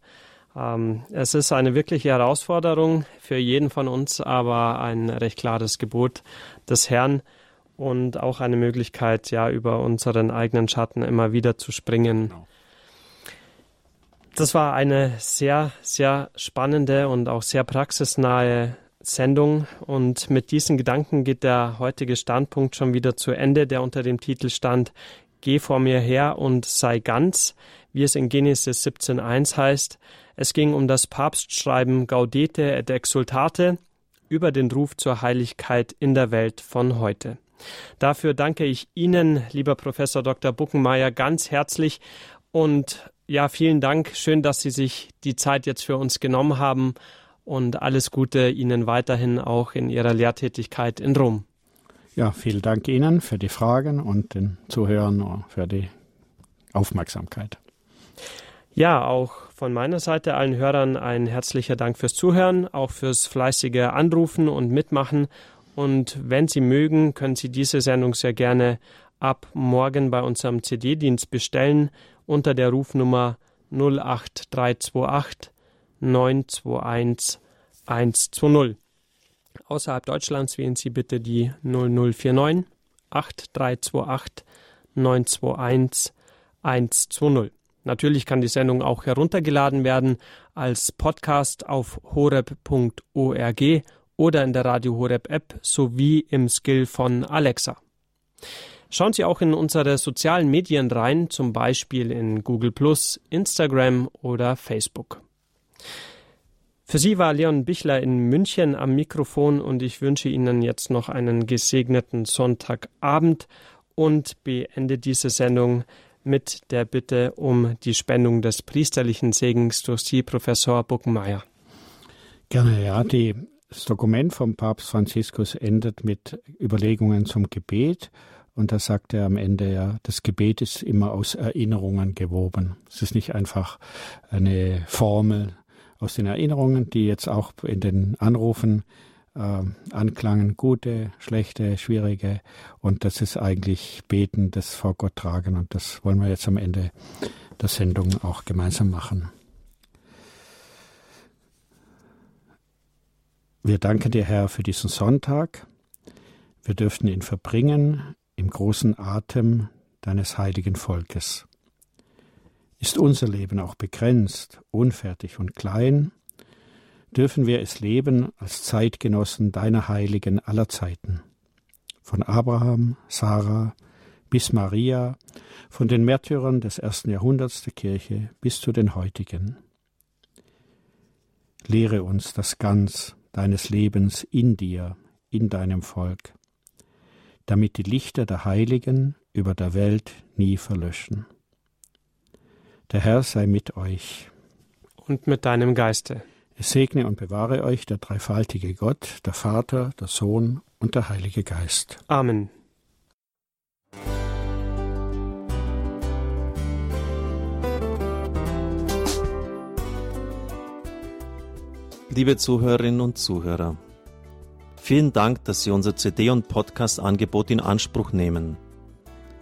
Ähm, es ist eine wirkliche Herausforderung für jeden von uns, aber ein recht klares Gebot des Herrn und auch eine Möglichkeit, ja, über unseren eigenen Schatten immer wieder zu springen. Genau. Das war eine sehr, sehr spannende und auch sehr praxisnahe Sendung. Und mit diesen Gedanken geht der heutige Standpunkt schon wieder zu Ende, der unter dem Titel stand Geh vor mir her und sei ganz, wie es in Genesis 17.1 heißt. Es ging um das Papstschreiben Gaudete et Exultate über den Ruf zur Heiligkeit in der Welt von heute. Dafür danke ich Ihnen, lieber Professor Dr. Buckenmeier, ganz herzlich und ja, vielen Dank. Schön, dass Sie sich die Zeit jetzt für uns genommen haben und alles Gute Ihnen weiterhin auch in Ihrer Lehrtätigkeit in Rom. Ja, vielen Dank Ihnen für die Fragen und den Zuhörern für die Aufmerksamkeit. Ja, auch von meiner Seite allen Hörern ein herzlicher Dank fürs Zuhören, auch fürs fleißige Anrufen und Mitmachen. Und wenn Sie mögen, können Sie diese Sendung sehr gerne ab morgen bei unserem CD-Dienst bestellen unter der Rufnummer 08328 921 120. Außerhalb Deutschlands wählen Sie bitte die 0049 8328 921 120. Natürlich kann die Sendung auch heruntergeladen werden als Podcast auf horeb.org oder in der Radio Horeb App sowie im Skill von Alexa. Schauen Sie auch in unsere sozialen Medien rein, zum Beispiel in Google Instagram oder Facebook. Für Sie war Leon Bichler in München am Mikrofon und ich wünsche Ihnen jetzt noch einen gesegneten Sonntagabend und beende diese Sendung mit der Bitte um die Spendung des priesterlichen Segens durch Sie, Professor Buckenmeier. Gerne, ja. Die, das Dokument vom Papst Franziskus endet mit Überlegungen zum Gebet. Und da sagt er am Ende ja, das Gebet ist immer aus Erinnerungen gewoben. Es ist nicht einfach eine Formel, aus den Erinnerungen, die jetzt auch in den Anrufen äh, anklangen, gute, schlechte, schwierige. Und das ist eigentlich Beten, das vor Gott tragen. Und das wollen wir jetzt am Ende der Sendung auch gemeinsam machen. Wir danken dir, Herr, für diesen Sonntag. Wir dürften ihn verbringen im großen Atem deines heiligen Volkes. Ist unser Leben auch begrenzt, unfertig und klein, dürfen wir es leben als Zeitgenossen deiner Heiligen aller Zeiten. Von Abraham, Sarah bis Maria, von den Märtyrern des ersten Jahrhunderts der Kirche bis zu den heutigen. Lehre uns das Ganz deines Lebens in dir, in deinem Volk, damit die Lichter der Heiligen über der Welt nie verlöschen. Der Herr sei mit euch Und mit deinem Geiste. Es segne und bewahre euch der dreifaltige Gott, der Vater, der Sohn und der Heilige Geist. Amen. Liebe Zuhörerinnen und Zuhörer, vielen Dank, dass Sie unser CD- und Podcast-Angebot in Anspruch nehmen.